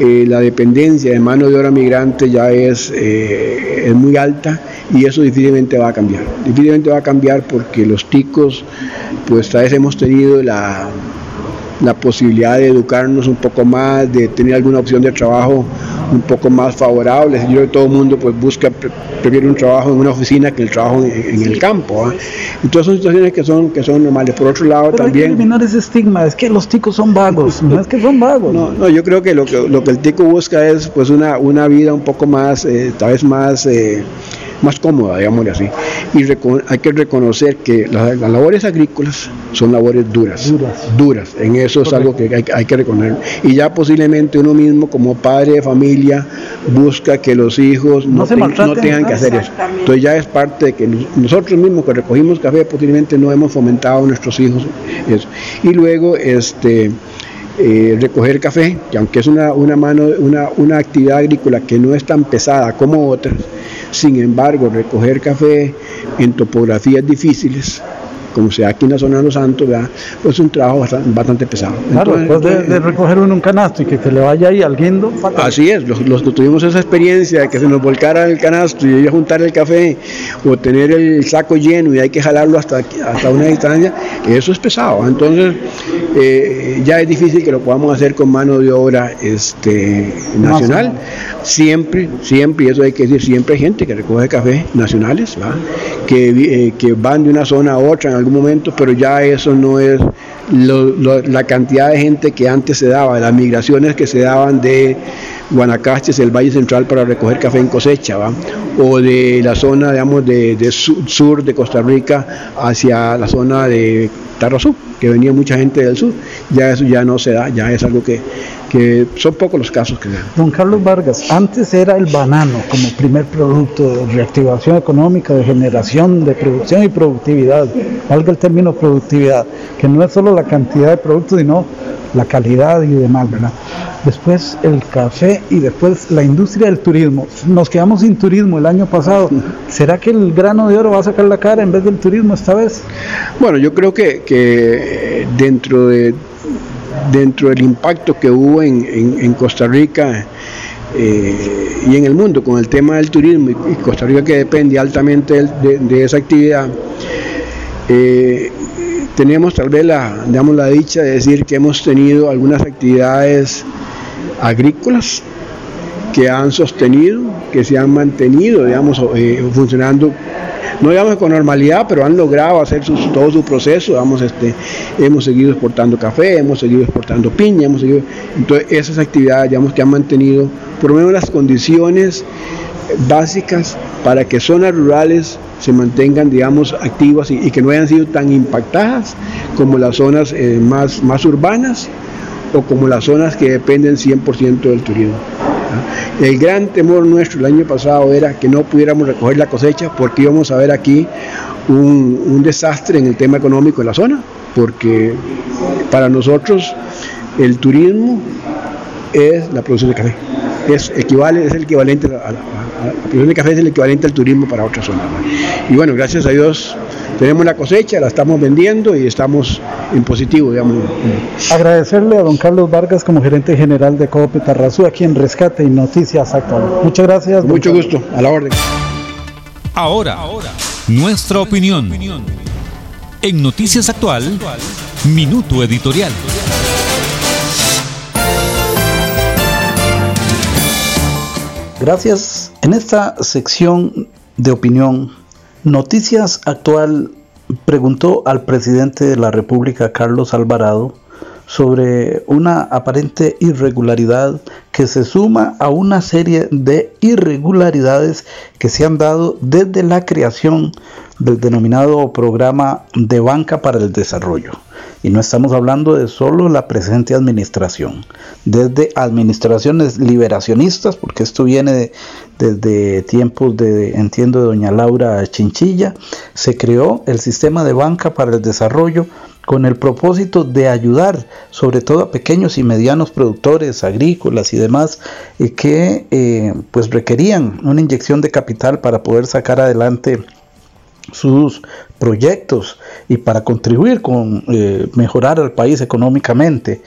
eh, la dependencia de mano de obra migrante ya es, eh, es muy alta y eso difícilmente va a cambiar. Difícilmente va a cambiar porque los ticos, pues esta vez hemos tenido la, la posibilidad de educarnos un poco más, de tener alguna opción de trabajo un poco más favorable. Yo creo que todo el mundo pues busca, prefiere un trabajo en una oficina que el trabajo en, el campo. Entonces son situaciones que son, que son normales. Por otro lado también... Hay que eliminar ese estigma, es que los ticos son vagos, no es que son vagos. No, no yo creo que lo, que lo que el tico busca es pues una, una vida un poco más, eh, tal vez más... Eh, más cómoda, digámosle así. Y hay que reconocer que las, labores agrícolas son labores duras, duras, En eso es algo que hay, que reconocer. Y ya posiblemente uno mismo como padre de familia busca que los hijos no, no tengan que hacer eso. Entonces ya es parte de que nosotros mismos que recogimos café posiblemente no hemos fomentado a nuestros hijos eso. Y luego este eh, recoger café, que aunque es una, una, mano, una, una actividad agrícola que no es tan pesada como otras, sin embargo, recoger café en topografías difíciles como sea aquí en la zona de los Santos, pues es un trabajo bastante, pesado. Claro, después de, recoger uno un canasto y que se le vaya ahí al guindo. Así es, los, tuvimos esa experiencia de que se nos volcara el canasto y a juntar el café o tener el saco lleno y hay que jalarlo hasta, hasta una distancia, eso es pesado. Entonces, eh, ya es difícil que lo podamos hacer con mano de obra este, nacional. Siempre, siempre, y eso hay que decir, siempre hay gente que recoge café nacionales, Que, eh, que van de una zona a otra algún momento, pero ya eso no es la cantidad de gente que antes se daba, las migraciones que se daban de Guanacaste, el Valle Central para recoger café en cosecha, o de la zona, digamos, de, sur, de Costa Rica hacia la zona de Tarrazú, que venía mucha gente del sur, ya eso ya no se da, ya es algo que, que son pocos los casos que dan. Don Carlos Vargas, antes era el banano como primer producto de reactivación económica, de generación de producción y productividad, valga el término productividad, que no es solo la cantidad de productos, sino la calidad y demás, ¿verdad? Después el café y después la industria del turismo. Nos quedamos sin turismo el año pasado. ¿Será que el grano de oro va a sacar la cara en vez del turismo esta vez? Bueno, yo creo que, que dentro de dentro del impacto que hubo en, Costa Rica eh, y en el mundo con el tema del turismo y, Costa Rica que depende altamente de, esa actividad, eh, tenemos tal vez la, digamos, la dicha de decir que hemos tenido algunas actividades agrícolas que han sostenido, que se han mantenido, digamos, eh, funcionando no digamos con normalidad, pero han logrado hacer todo su proceso, vamos, este, hemos seguido exportando café, hemos seguido exportando piña, hemos seguido, entonces esas actividades, digamos, que han mantenido por lo menos las condiciones básicas para que zonas rurales se mantengan, digamos, activas y, que no hayan sido tan impactadas como las zonas eh, más, más urbanas o como las zonas que dependen 100% del turismo. El gran temor nuestro el año pasado era que no pudiéramos recoger la cosecha porque íbamos a ver aquí un, desastre en el tema económico de la zona, porque para nosotros el turismo es la producción de café. Es, equivale, es el equivalente a la, producción de café es el equivalente al turismo para otras zonas. Y bueno, gracias a Dios tenemos la cosecha, la estamos vendiendo y estamos en positivo, digamos. Agradecerle a don Carlos Vargas como gerente general de Coop Tarrazú aquí en Rescate y Noticias Actuales. Muchas gracias. Mucho gusto, a la orden. Ahora, nuestra opinión. En Noticias Actual, Minuto Editorial. Gracias. En esta sección de opinión, Noticias Actual preguntó al presidente de la República, Carlos Alvarado, sobre una aparente irregularidad que se suma a una serie de irregularidades que se han dado desde la creación del denominado programa de banca para el desarrollo. Y no estamos hablando de solo la presente administración, desde administraciones liberacionistas, porque esto viene desde tiempos de, entiendo, de doña Laura Chinchilla, se creó el sistema de banca para el desarrollo con el propósito de ayudar sobre todo a pequeños y medianos productores agrícolas y demás eh, que eh, pues requerían una inyección de capital para poder sacar adelante sus proyectos y para contribuir con eh, mejorar al país económicamente.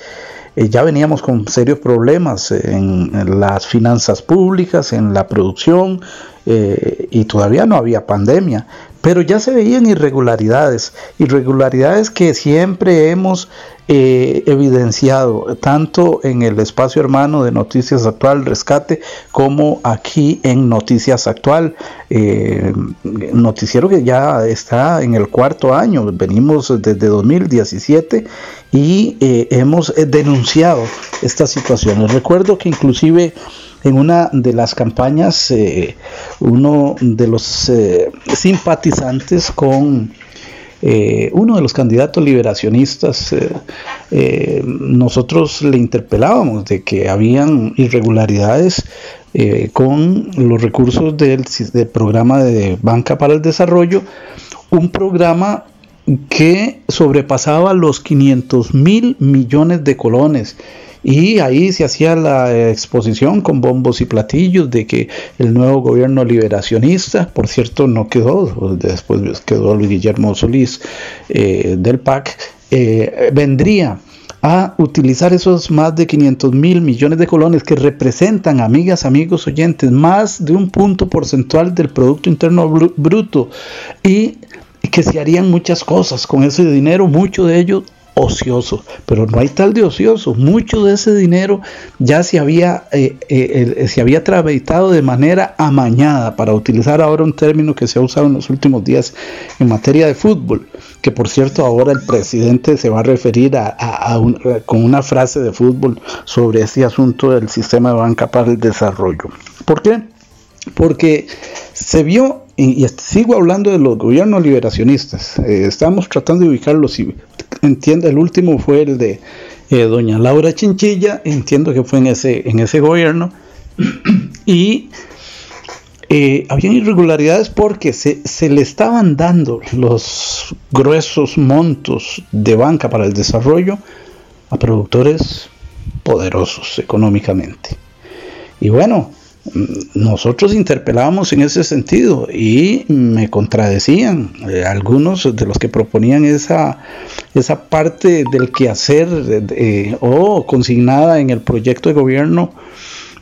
ya veníamos con serios problemas en, las finanzas públicas, en la producción, y todavía no había pandemia pero ya se veían irregularidades, irregularidades que siempre hemos eh, evidenciado, tanto en el espacio hermano de Noticias Actual Rescate, como aquí en Noticias Actual, eh, noticiero que ya está en el cuarto año, venimos desde 2017 y eh, hemos denunciado estas situaciones. Recuerdo que inclusive en una de las campañas, eh, uno de los eh, simpatizantes con eh, uno de los candidatos liberacionistas, nosotros le interpelábamos de que habían irregularidades con los recursos del, del programa de Banca para el Desarrollo, un programa que sobrepasaba los 500 mil millones de colones y ahí se hacía la exposición con bombos y platillos de que el nuevo gobierno liberacionista, por cierto no quedó, después quedó Luis Guillermo Solís eh, del PAC, eh, vendría a utilizar esos más de 500 mil millones de colones que representan, amigas, amigos oyentes, más de un punto porcentual del Producto Interno Bruto y que se harían muchas cosas con ese dinero, mucho de ello ocioso, pero no hay tal de ocioso. Mucho de ese dinero ya se había, eh, eh, se había tramitado de manera amañada, para utilizar ahora un término que se ha usado en los últimos días en materia de fútbol, que por cierto ahora el presidente se va a referir a, con una frase de fútbol sobre este asunto del sistema de banca para el desarrollo. ¿Por qué? Porque se vio y, sigo hablando de los gobiernos liberacionistas, eh, estamos tratando de ubicarlos y entiendo, el último fue el de eh, doña Laura Chinchilla, entiendo que fue en ese, en ese gobierno, y eh, habían irregularidades porque se, se, le estaban dando los gruesos montos de banca para el desarrollo a productores poderosos económicamente. Y bueno, nosotros interpelábamos en ese sentido y me contradecían eh, algunos de los que proponían esa, esa parte del quehacer eh, o consignada en el proyecto de gobierno.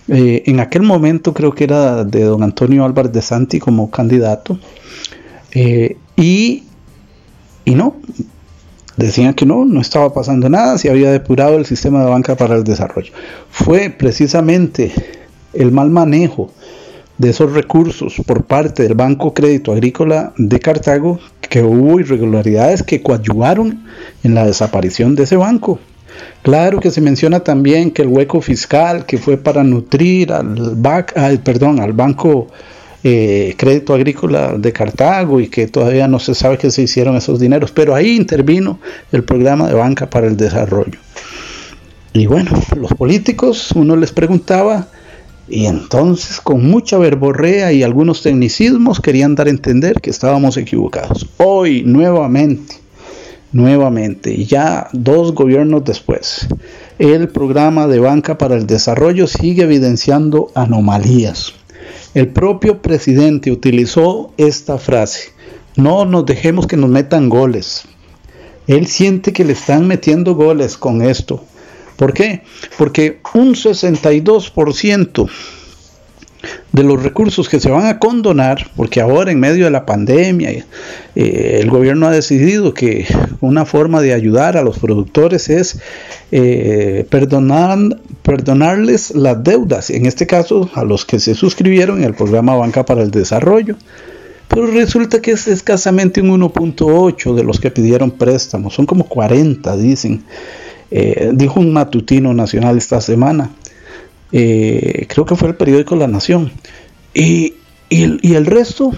Eh, en aquel momento creo que era de don Antonio Álvarez de Santi como candidato y, y no, decían que no, no estaba pasando nada, se había depurado el sistema de banca para el desarrollo. Fue precisamente el mal manejo de esos recursos por parte del Banco Crédito Agrícola de Cartago, que hubo irregularidades que coadyuvaron en la desaparición de ese banco. Claro que se menciona también que el hueco fiscal que fue para nutrir al, perdón, al Banco eh, Crédito Agrícola de Cartago y que todavía no se sabe qué se hicieron esos dineros, pero ahí intervino el programa de banca para el desarrollo. Y bueno, los políticos, uno les preguntaba, y entonces, con mucha verborrea y algunos tecnicismos, querían dar a entender que estábamos equivocados. Hoy, nuevamente, nuevamente, ya dos gobiernos después, el programa de banca para el desarrollo sigue evidenciando anomalías. El propio presidente utilizó esta frase, no nos dejemos que nos metan goles. Él siente que le están metiendo goles con esto. ¿Por qué? Porque un 62% de los recursos que se van a condonar, porque ahora en medio de la pandemia eh, el gobierno ha decidido que una forma de ayudar a los productores es eh, perdonar, perdonarles las deudas, en este caso a los que se suscribieron en el programa Banca para el Desarrollo. Pero resulta que es escasamente un 1.8 de los que pidieron préstamos, son como 40, dicen. Eh, dijo un matutino nacional esta semana. Eh, creo que fue el periódico La Nación. Y, y, el, resto,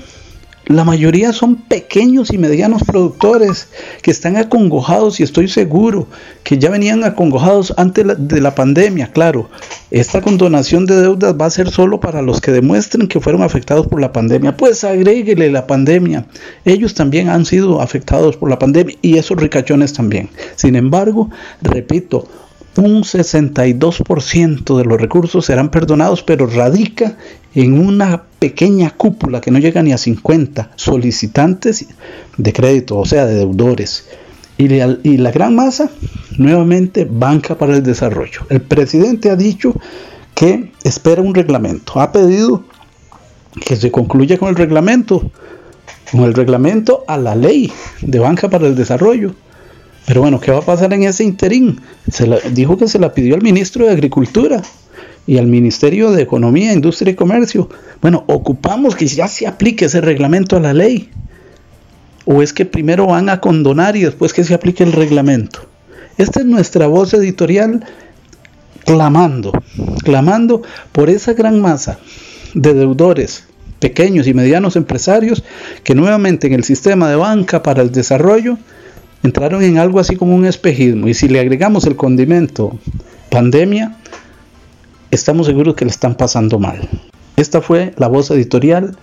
la mayoría son pequeños y medianos productores que están acongojados y estoy seguro que ya venían acongojados antes de la pandemia. Claro, esta condonación de deudas va a ser solo para los que demuestren que fueron afectados por la pandemia. Pues agréguele la pandemia. Ellos también han sido afectados por la pandemia y esos ricachones también. Sin embargo, repito, un 62% de los recursos serán perdonados, pero radica en una pequeña cúpula que no llega ni a 50 solicitantes de crédito, o sea, de deudores. Y la, la gran masa, nuevamente, banca para el desarrollo. El presidente ha dicho que espera un reglamento. Ha pedido que se concluya con el reglamento, con el reglamento a la ley de banca para el desarrollo pero bueno, ¿qué va a pasar en ese interín? Se dijo que se la pidió al ministro de Agricultura y al Ministerio de Economía, Industria y Comercio. Bueno, ocupamos que ya se aplique ese reglamento a la ley. ¿O es que primero van a condonar y después que se aplique el reglamento? Esta es nuestra voz editorial clamando, clamando por esa gran masa de deudores, pequeños y medianos empresarios que nuevamente en el sistema de banca para el desarrollo entraron en algo así como un espejismo. Y si le agregamos el condimento pandemia, estamos seguros que le están pasando mal. Esta fue la voz editorial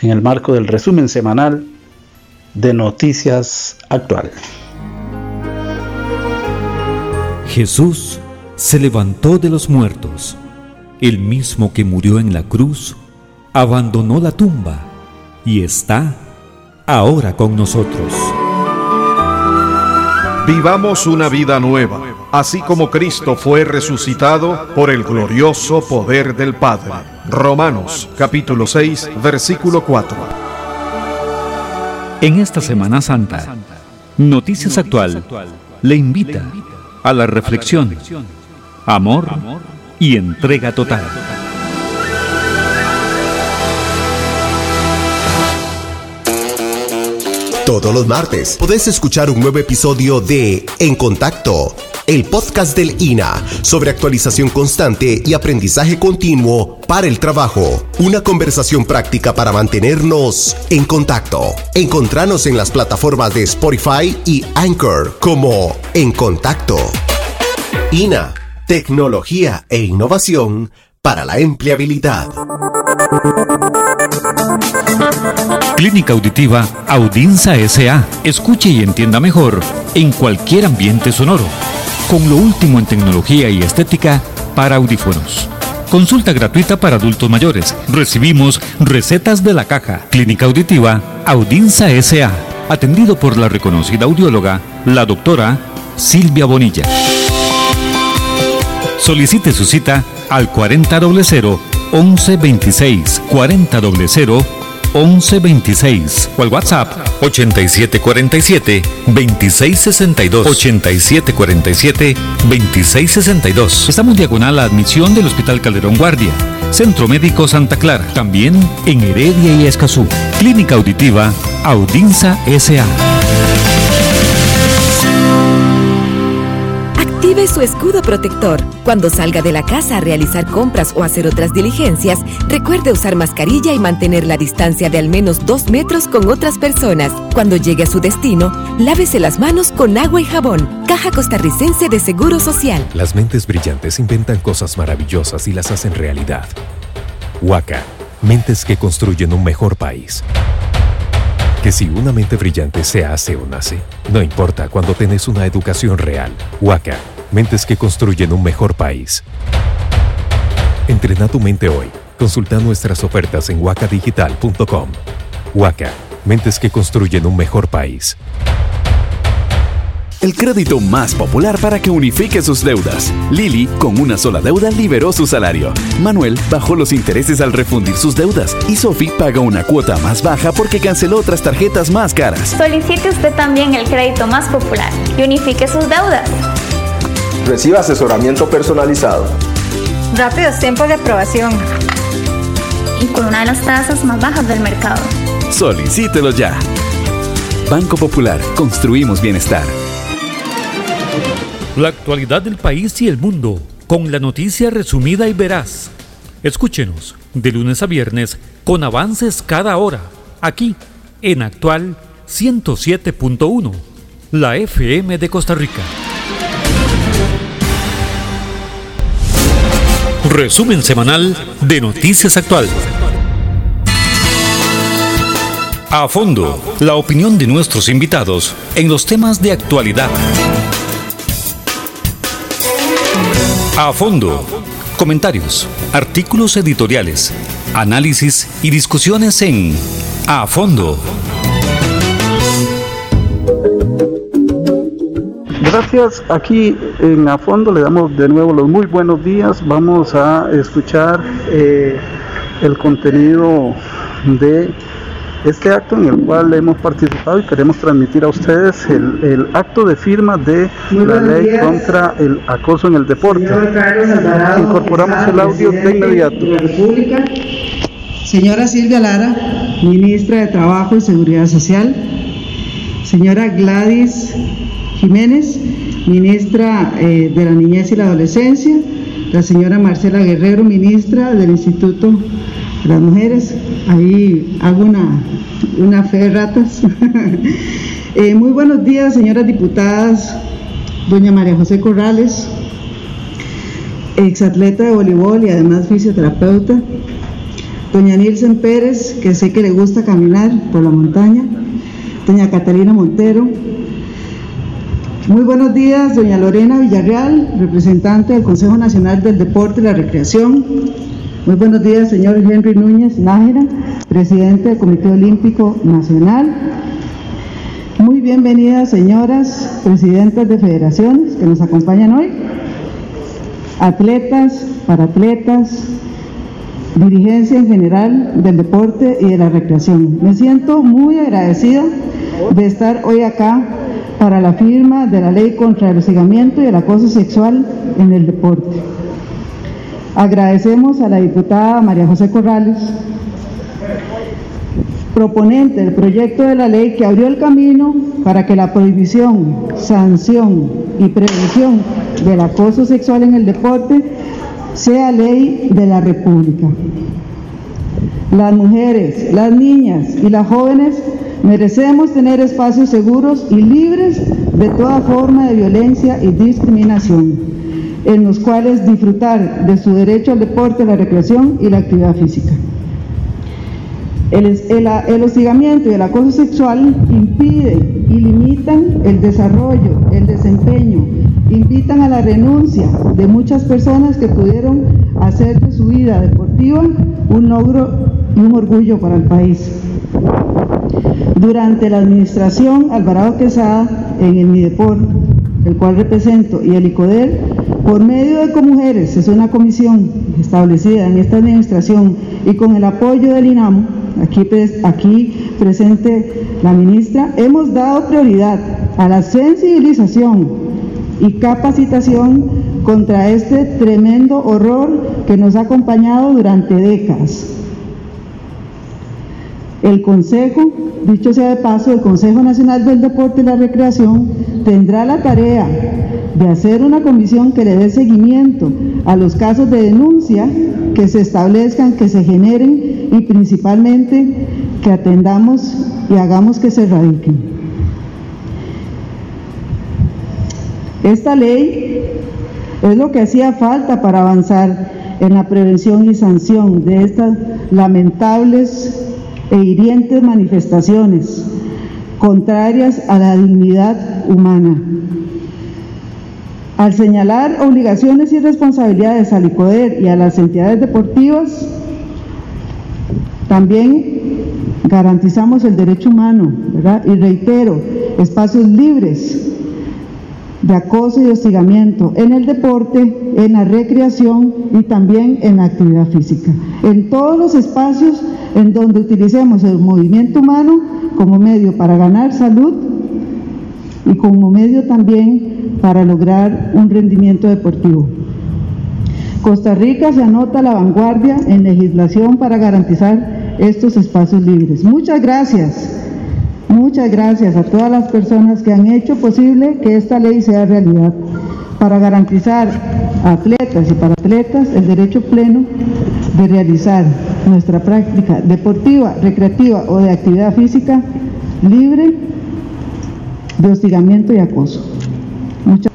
en el marco del resumen semanal de Noticias Actual. Jesús se levantó de los muertos. El mismo que murió en la cruz abandonó la tumba y está ahora con nosotros. Vivamos una vida nueva, así como Cristo fue resucitado por el glorioso poder del Padre. Romanos capítulo 6, versículo 4. En esta Semana Santa, Noticias Actual le invita a la reflexión, amor y entrega total. Todos los martes podés escuchar un nuevo episodio de En Contacto, el podcast del INA sobre actualización constante y aprendizaje continuo para el trabajo. Una conversación práctica para mantenernos en contacto. Encontranos en las plataformas de Spotify y Anchor como En Contacto. INA, tecnología e innovación para la empleabilidad. Clínica Auditiva Audinza SA. Escuche y entienda mejor en cualquier ambiente sonoro. Con lo último en tecnología y estética para audífonos. Consulta gratuita para adultos mayores. Recibimos recetas de la caja. Clínica Auditiva Audinza SA. Atendido por la reconocida audióloga, la doctora Silvia Bonilla. Solicite su cita al 4000 1126 4000 1126 o al WhatsApp 8747 2662 8747 2662. Estamos diagonal a admisión del Hospital Calderón Guardia, Centro Médico Santa Clara, también en Heredia y Escazú. Clínica Auditiva Audinza SA. Active su escudo protector. Cuando salga de la casa a realizar compras o hacer otras diligencias, recuerde usar mascarilla y mantener la distancia de al menos dos metros con otras personas. Cuando llegue a su destino, lávese las manos con agua y jabón. Caja Costarricense de Seguro Social. Las mentes brillantes inventan cosas maravillosas y las hacen realidad. Huaca, mentes que construyen un mejor país que si una mente brillante se hace o nace, no importa cuando tenés una educación real. Huaca, mentes que construyen un mejor país. Entrena tu mente hoy. Consulta nuestras ofertas en huacadigital.com. Huaca, mentes que construyen un mejor país. el crédito más popular para que unifique sus deudas. Lili, con una sola deuda, liberó su salario. Manuel bajó los intereses al refundir sus deudas. Y Sophie paga una cuota más baja porque canceló otras tarjetas más caras. Solicite usted también el crédito más popular y unifique sus deudas. Reciba asesoramiento personalizado. Rápidos tiempos de aprobación. Y con una de las tasas más bajas del mercado. Solicítelo ya. Banco Popular, construimos bienestar. La actualidad del país y el mundo, con la noticia resumida y veraz. Escúchenos de lunes a viernes con avances cada hora, aquí en Actual 107.1, la FM de Costa Rica. Resumen semanal de Noticias Actual. A fondo, la opinión de nuestros invitados en los temas de actualidad. A fondo. Comentarios, artículos editoriales, análisis y discusiones en A fondo. Gracias. Aquí en A Fondo le damos de nuevo los muy buenos días. Vamos a escuchar eh, el contenido de este acto en el cual hemos participado y queremos transmitir a ustedes el, el acto de firma de la ley días. contra el acoso en el deporte. Alvarado, Incorporamos el audio de inmediato. de. Señora Silvia Lara, ministra de Trabajo y Seguridad Social. Señora Gladys Jiménez, ministra eh, de la Niñez y la Adolescencia. La señora Marcela Guerrero, ministra del Instituto de las Mujeres. Ahí hago una, una fe de ratas. Eh, muy buenos días, señoras diputadas, doña María José Corrales, exatleta de voleibol y además fisioterapeuta, doña Nilsen Pérez, que sé que le gusta caminar por la montaña, doña Catalina Montero, muy buenos días, doña Lorena Villarreal, representante del Consejo Nacional del Deporte y la Recreación. Muy buenos días, señor Henry Núñez Nájera, presidente del Comité Olímpico Nacional. Muy bienvenidas, señoras presidentas de federaciones que nos acompañan hoy, atletas, paratletas, dirigencia en general del deporte y de la recreación. Me siento muy agradecida de estar hoy acá para la firma de la ley contra el hostigamiento y el acoso sexual en el deporte. Agradecemos a la diputada María José Corrales, proponente del proyecto de la ley que abrió el camino para que la prohibición, sanción y prevención del acoso sexual en el deporte sea ley de la República. Las mujeres, las niñas y las jóvenes merecemos tener espacios seguros y libres de toda forma de violencia y discriminación, en los cuales disfrutar de su derecho al deporte, la recreación y la actividad física. El, el, el, hostigamiento y el acoso sexual impiden y limitan el desarrollo, el desempeño, invitan a la renuncia de muchas personas que pudieron hacer de su vida deportiva un logro y un orgullo para el país. Durante la administración Alvarado Quesada en el Mideport, el cual represento, y el ICODER, por medio de Comujeres, es una comisión establecida en esta administración y con el apoyo del INAMO, aquí, aquí presente la ministra, hemos dado prioridad a la sensibilización y capacitación contra este tremendo horror que nos ha acompañado durante décadas. El Consejo, dicho sea de paso, el Consejo Nacional del Deporte y la Recreación tendrá la tarea de hacer una comisión que le dé seguimiento a los casos de denuncia que se establezcan, que se generen y principalmente que atendamos y hagamos que se erradiquen. Esta ley es lo que hacía falta para avanzar en la prevención y sanción de estas lamentables e hirientes manifestaciones contrarias a la dignidad humana. Al señalar obligaciones y responsabilidades al ICODER y a las entidades deportivas, también garantizamos el derecho humano, ¿verdad? Y reitero, espacios libres de acoso y hostigamiento en el deporte, en la recreación y también en la actividad física. En todos los espacios en donde utilicemos el movimiento humano como medio para ganar salud y como medio también para lograr un rendimiento deportivo. Costa Rica se anota la vanguardia en legislación para garantizar estos espacios libres. Muchas gracias. Muchas gracias a todas las personas que han hecho posible que esta ley sea realidad para garantizar a atletas y para atletas el derecho pleno de realizar nuestra práctica deportiva, recreativa o de actividad física libre de hostigamiento y acoso. Muchas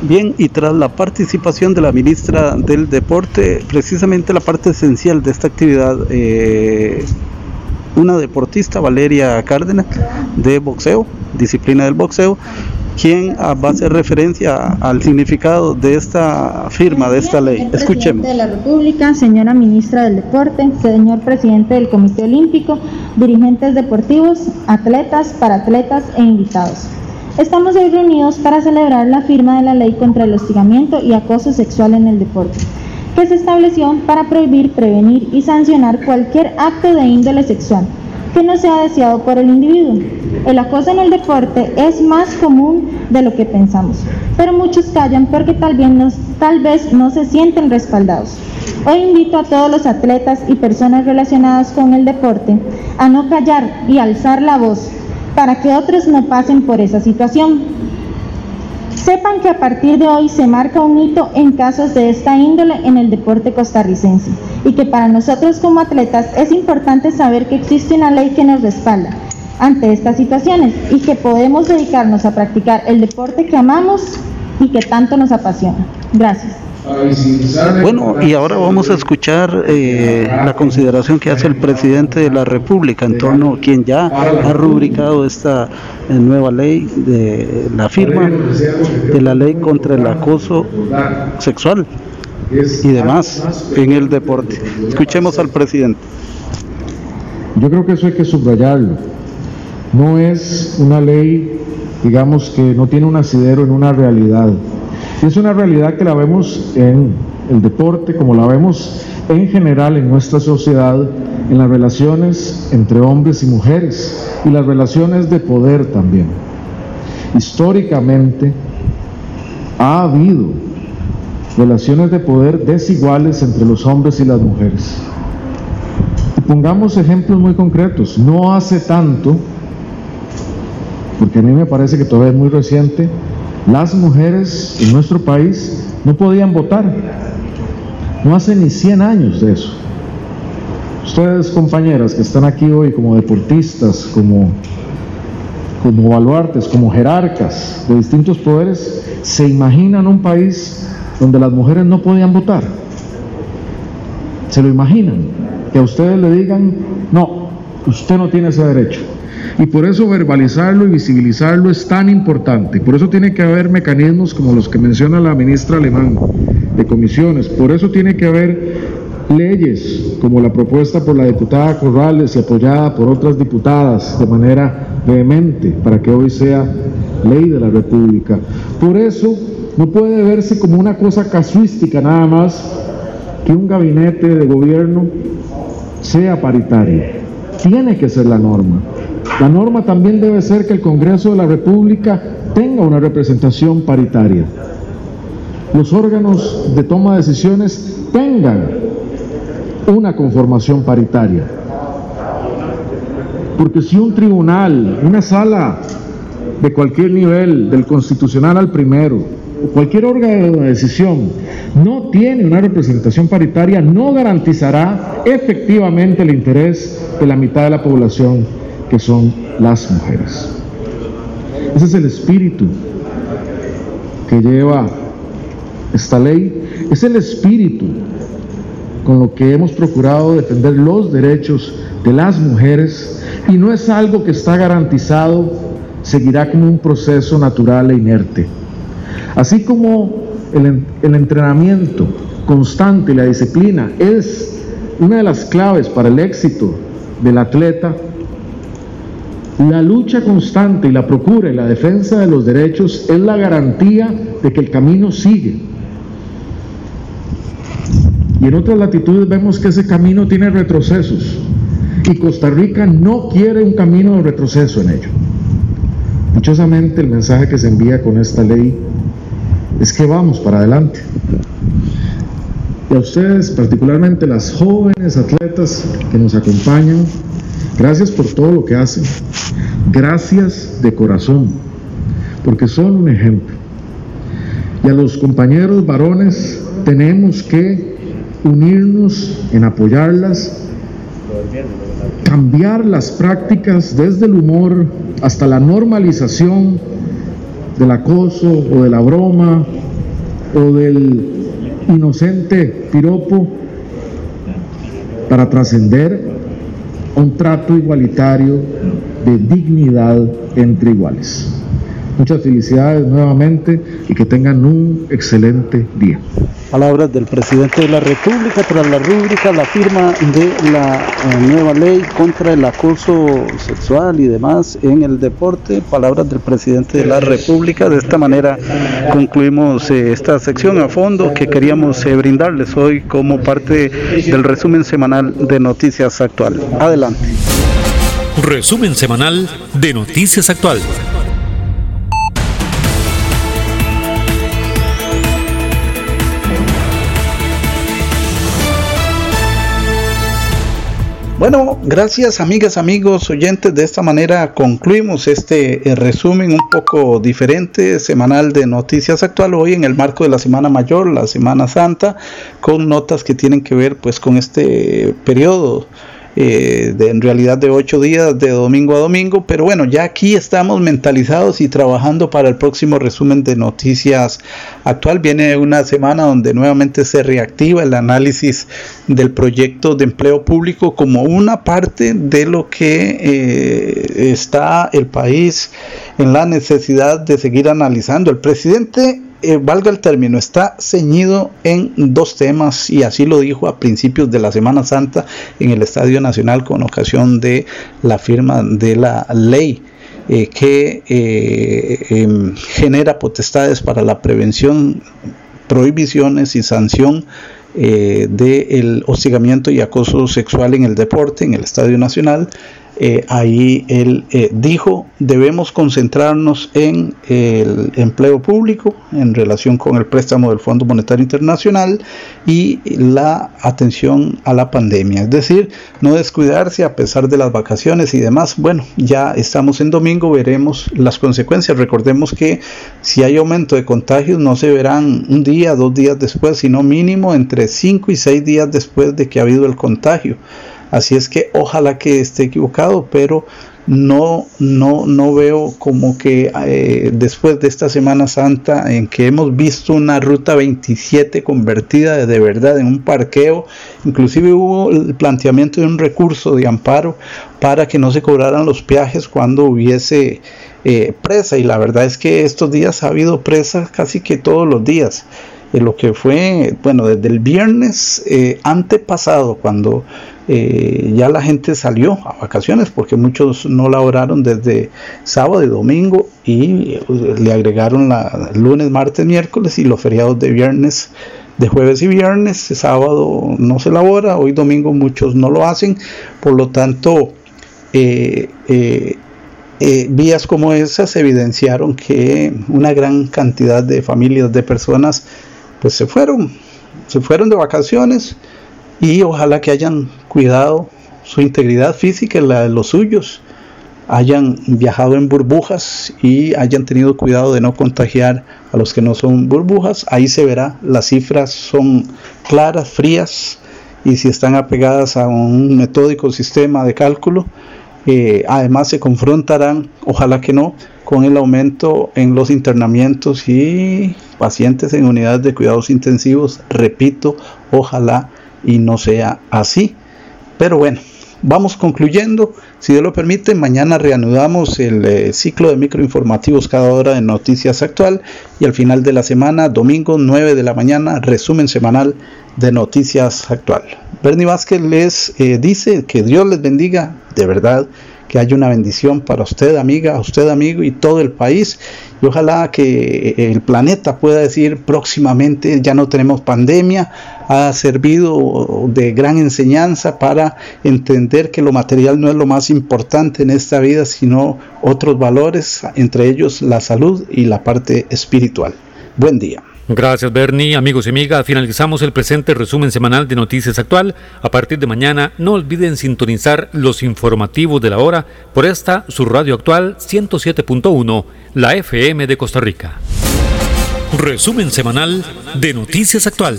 Bien, y tras la participación de la ministra del Deporte, precisamente la parte esencial de esta actividad eh, una deportista, Valeria Cárdenas, de boxeo, disciplina del boxeo, quien va a hacer referencia al significado de esta firma, de esta ley. Escuchemos. de la República, señora ministra del Deporte, señor presidente del Comité Olímpico, dirigentes deportivos, atletas, paratletas e invitados. Estamos hoy reunidos para celebrar la firma de la ley contra el hostigamiento y acoso sexual en el deporte que se estableció para prohibir, prevenir y sancionar cualquier acto de índole sexual que no sea deseado por el individuo. El acoso en el deporte es más común de lo que pensamos, pero muchos callan porque tal tal vez no se sienten respaldados. Hoy invito a todos los atletas y personas relacionadas con el deporte a no callar y alzar la voz para que otros no pasen por esa situación. Sepan que a partir de hoy se marca un hito en casos de esta índole en el deporte costarricense y que para nosotros como atletas es importante saber que existe una ley que nos respalda ante estas situaciones y que podemos dedicarnos a practicar el deporte que amamos y que tanto nos apasiona. Gracias. Bueno, y ahora vamos a escuchar eh, la consideración que hace el presidente de la República en torno a quien ya ha rubricado esta eh, nueva ley de la firma de la ley contra el acoso sexual y demás en el deporte. Escuchemos al presidente. Yo creo que eso hay que subrayarlo. No es una ley, digamos, que no tiene un asidero en una realidad es una realidad que la vemos en el deporte, como la vemos en general en nuestra sociedad, en las relaciones entre hombres y mujeres y las relaciones de poder también. Históricamente ha habido relaciones de poder desiguales entre los hombres y las mujeres. Y pongamos ejemplos muy concretos. No hace tanto, porque a mí me parece que todavía es muy reciente, las mujeres en nuestro país no podían votar. No hace ni 100 años de eso. Ustedes, compañeras, que están aquí hoy como deportistas, como, como baluartes, como jerarcas de distintos poderes, se imaginan un país donde las mujeres no podían votar. ¿Se lo imaginan? Que a ustedes le digan, no, usted no tiene ese derecho. Y por eso verbalizarlo y visibilizarlo es tan importante. Por eso tiene que haber mecanismos como los que menciona la ministra Alemán, de comisiones. Por eso tiene que haber leyes como la propuesta por la diputada Corrales y apoyada por otras diputadas de manera vehemente para que hoy sea ley de la República. Por eso no puede verse como una cosa casuística nada más que un gabinete de gobierno sea paritario. Tiene que ser la norma. La norma también debe ser que el Congreso de la República tenga una representación paritaria. Los órganos de toma de decisiones tengan una conformación paritaria. Porque si un tribunal, una sala de cualquier nivel, del constitucional al primero, cualquier órgano de decisión, no tiene una representación paritaria, no garantizará efectivamente el interés de la mitad de la población que son las mujeres. Ese es el espíritu que lleva esta ley, es el espíritu con lo que hemos procurado defender los derechos de las mujeres y no es algo que está garantizado, seguirá como un proceso natural e inerte. Así como el, el entrenamiento constante y la disciplina es una de las claves para el éxito del atleta, La lucha constante y la procura y la defensa de los derechos es la garantía de que el camino sigue. Y en otras latitudes vemos que ese camino tiene retrocesos. Y Costa Rica no quiere un camino de retroceso en ello. Dichosamente el mensaje que se envía con esta ley es que vamos para adelante. Y a ustedes, particularmente las jóvenes atletas que nos acompañan, gracias por todo lo que hacen. Gracias de corazón, porque son un ejemplo. Y a los compañeros varones tenemos que unirnos en apoyarlas, cambiar las prácticas desde el humor hasta la normalización del acoso o de la broma o del inocente piropo para trascender un trato igualitario de dignidad entre iguales. Muchas felicidades nuevamente y que tengan un excelente día. Palabras del presidente de la República tras la rúbrica, la firma de la eh, nueva ley contra el acoso sexual y demás en el deporte. Palabras del presidente de la República. De esta manera concluimos eh, esta sección a fondo que queríamos eh, brindarles hoy como parte del resumen semanal de Noticias Actual. Adelante. Resumen semanal de Noticias Actual. Bueno, gracias amigas, amigos, oyentes. De esta manera concluimos este eh, resumen un poco diferente semanal de Noticias Actual hoy en el marco de la Semana Mayor, la Semana Santa, con notas que tienen que ver pues con este periodo eh, de, en realidad de ocho días de domingo a domingo, pero bueno, ya aquí estamos mentalizados y trabajando para el próximo resumen de noticias actual. Viene una semana donde nuevamente se reactiva el análisis del proyecto de empleo público como una parte de lo que eh, está el país en la necesidad de seguir analizando. El presidente eh, valga el término, está ceñido en dos temas y así lo dijo a principios de la Semana Santa en el Estadio Nacional con ocasión de la firma de la ley. Eh, que eh, em, genera potestades para la prevención, prohibiciones y sanción del hostigamiento y acoso sexual en el deporte, en el Estadio Nacional, eh, ahí él eh, dijo, debemos concentrarnos en el empleo público en relación con el préstamo del Fondo Monetario Internacional y la atención a la pandemia. Es decir, no descuidarse a pesar de las vacaciones y demás. Bueno, ya estamos en domingo, veremos las consecuencias. Recordemos que si hay aumento de contagios no se verán un día, dos días después, sino mínimo entre cinco y seis días después de que ha habido el contagio. Así es que ojalá que esté equivocado, pero no, no, no veo como que eh, después de esta Semana Santa en que hemos visto una ruta 27 convertida de verdad en un parqueo, inclusive hubo el planteamiento de un recurso de amparo para que no se cobraran los peajes cuando hubiese eh, presa y la verdad es que estos días ha habido presa casi que todos los días. Eh, lo que fue, bueno, desde el viernes antepasado, cuando eh, ya la gente salió a vacaciones porque muchos no laboraron desde sábado y domingo y eh, le agregaron la lunes, martes, miércoles y los feriados de viernes, de jueves y viernes, sábado no se labora, hoy domingo muchos no lo hacen, por lo tanto eh, vías como esas evidenciaron que una gran cantidad de familias de personas pues se fueron, se fueron de vacaciones y ojalá que hayan cuidado su integridad física y la de los suyos, hayan viajado en burbujas y hayan tenido cuidado de no contagiar a los que no son burbujas. Ahí se verá, las cifras son claras, frías y si están apegadas a un metódico sistema de cálculo, eh, además se confrontarán, ojalá que no, con el aumento en los internamientos y pacientes en unidades de cuidados intensivos. Repito, ojalá y no sea así. Pero bueno, vamos concluyendo. Si Dios lo permite, mañana reanudamos el eh, ciclo de microinformativos cada hora de Noticias Actual y al final de la semana, domingo 9 de la mañana, resumen semanal de Noticias Actual. Bernie Vázquez les eh, dice que Dios les bendiga, de verdad que haya una bendición para usted, amiga, usted, amigo, y todo el país. Y ojalá que el planeta pueda decir próximamente, ya no tenemos pandemia, ha servido de gran enseñanza para entender que lo material no es lo más importante en esta vida, sino otros valores, entre ellos la salud y la parte espiritual. Buen día. Gracias Bernie, amigos y amigas. Finalizamos el presente resumen semanal de Noticias Actual. A partir de mañana no olviden sintonizar los informativos de la hora por esta su radio actual 107.1, la FM de Costa Rica. Resumen semanal de Noticias Actual.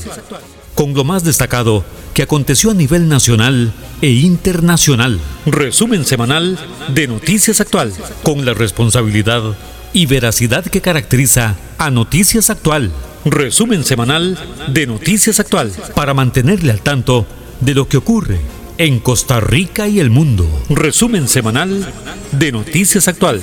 Con lo más destacado que aconteció a nivel nacional e internacional. Resumen semanal de Noticias Actual. Con la responsabilidad y veracidad que caracteriza a Noticias Actual. Resumen semanal de Noticias Actual para mantenerle al tanto de lo que ocurre en Costa Rica y el mundo. Resumen semanal de Noticias Actual.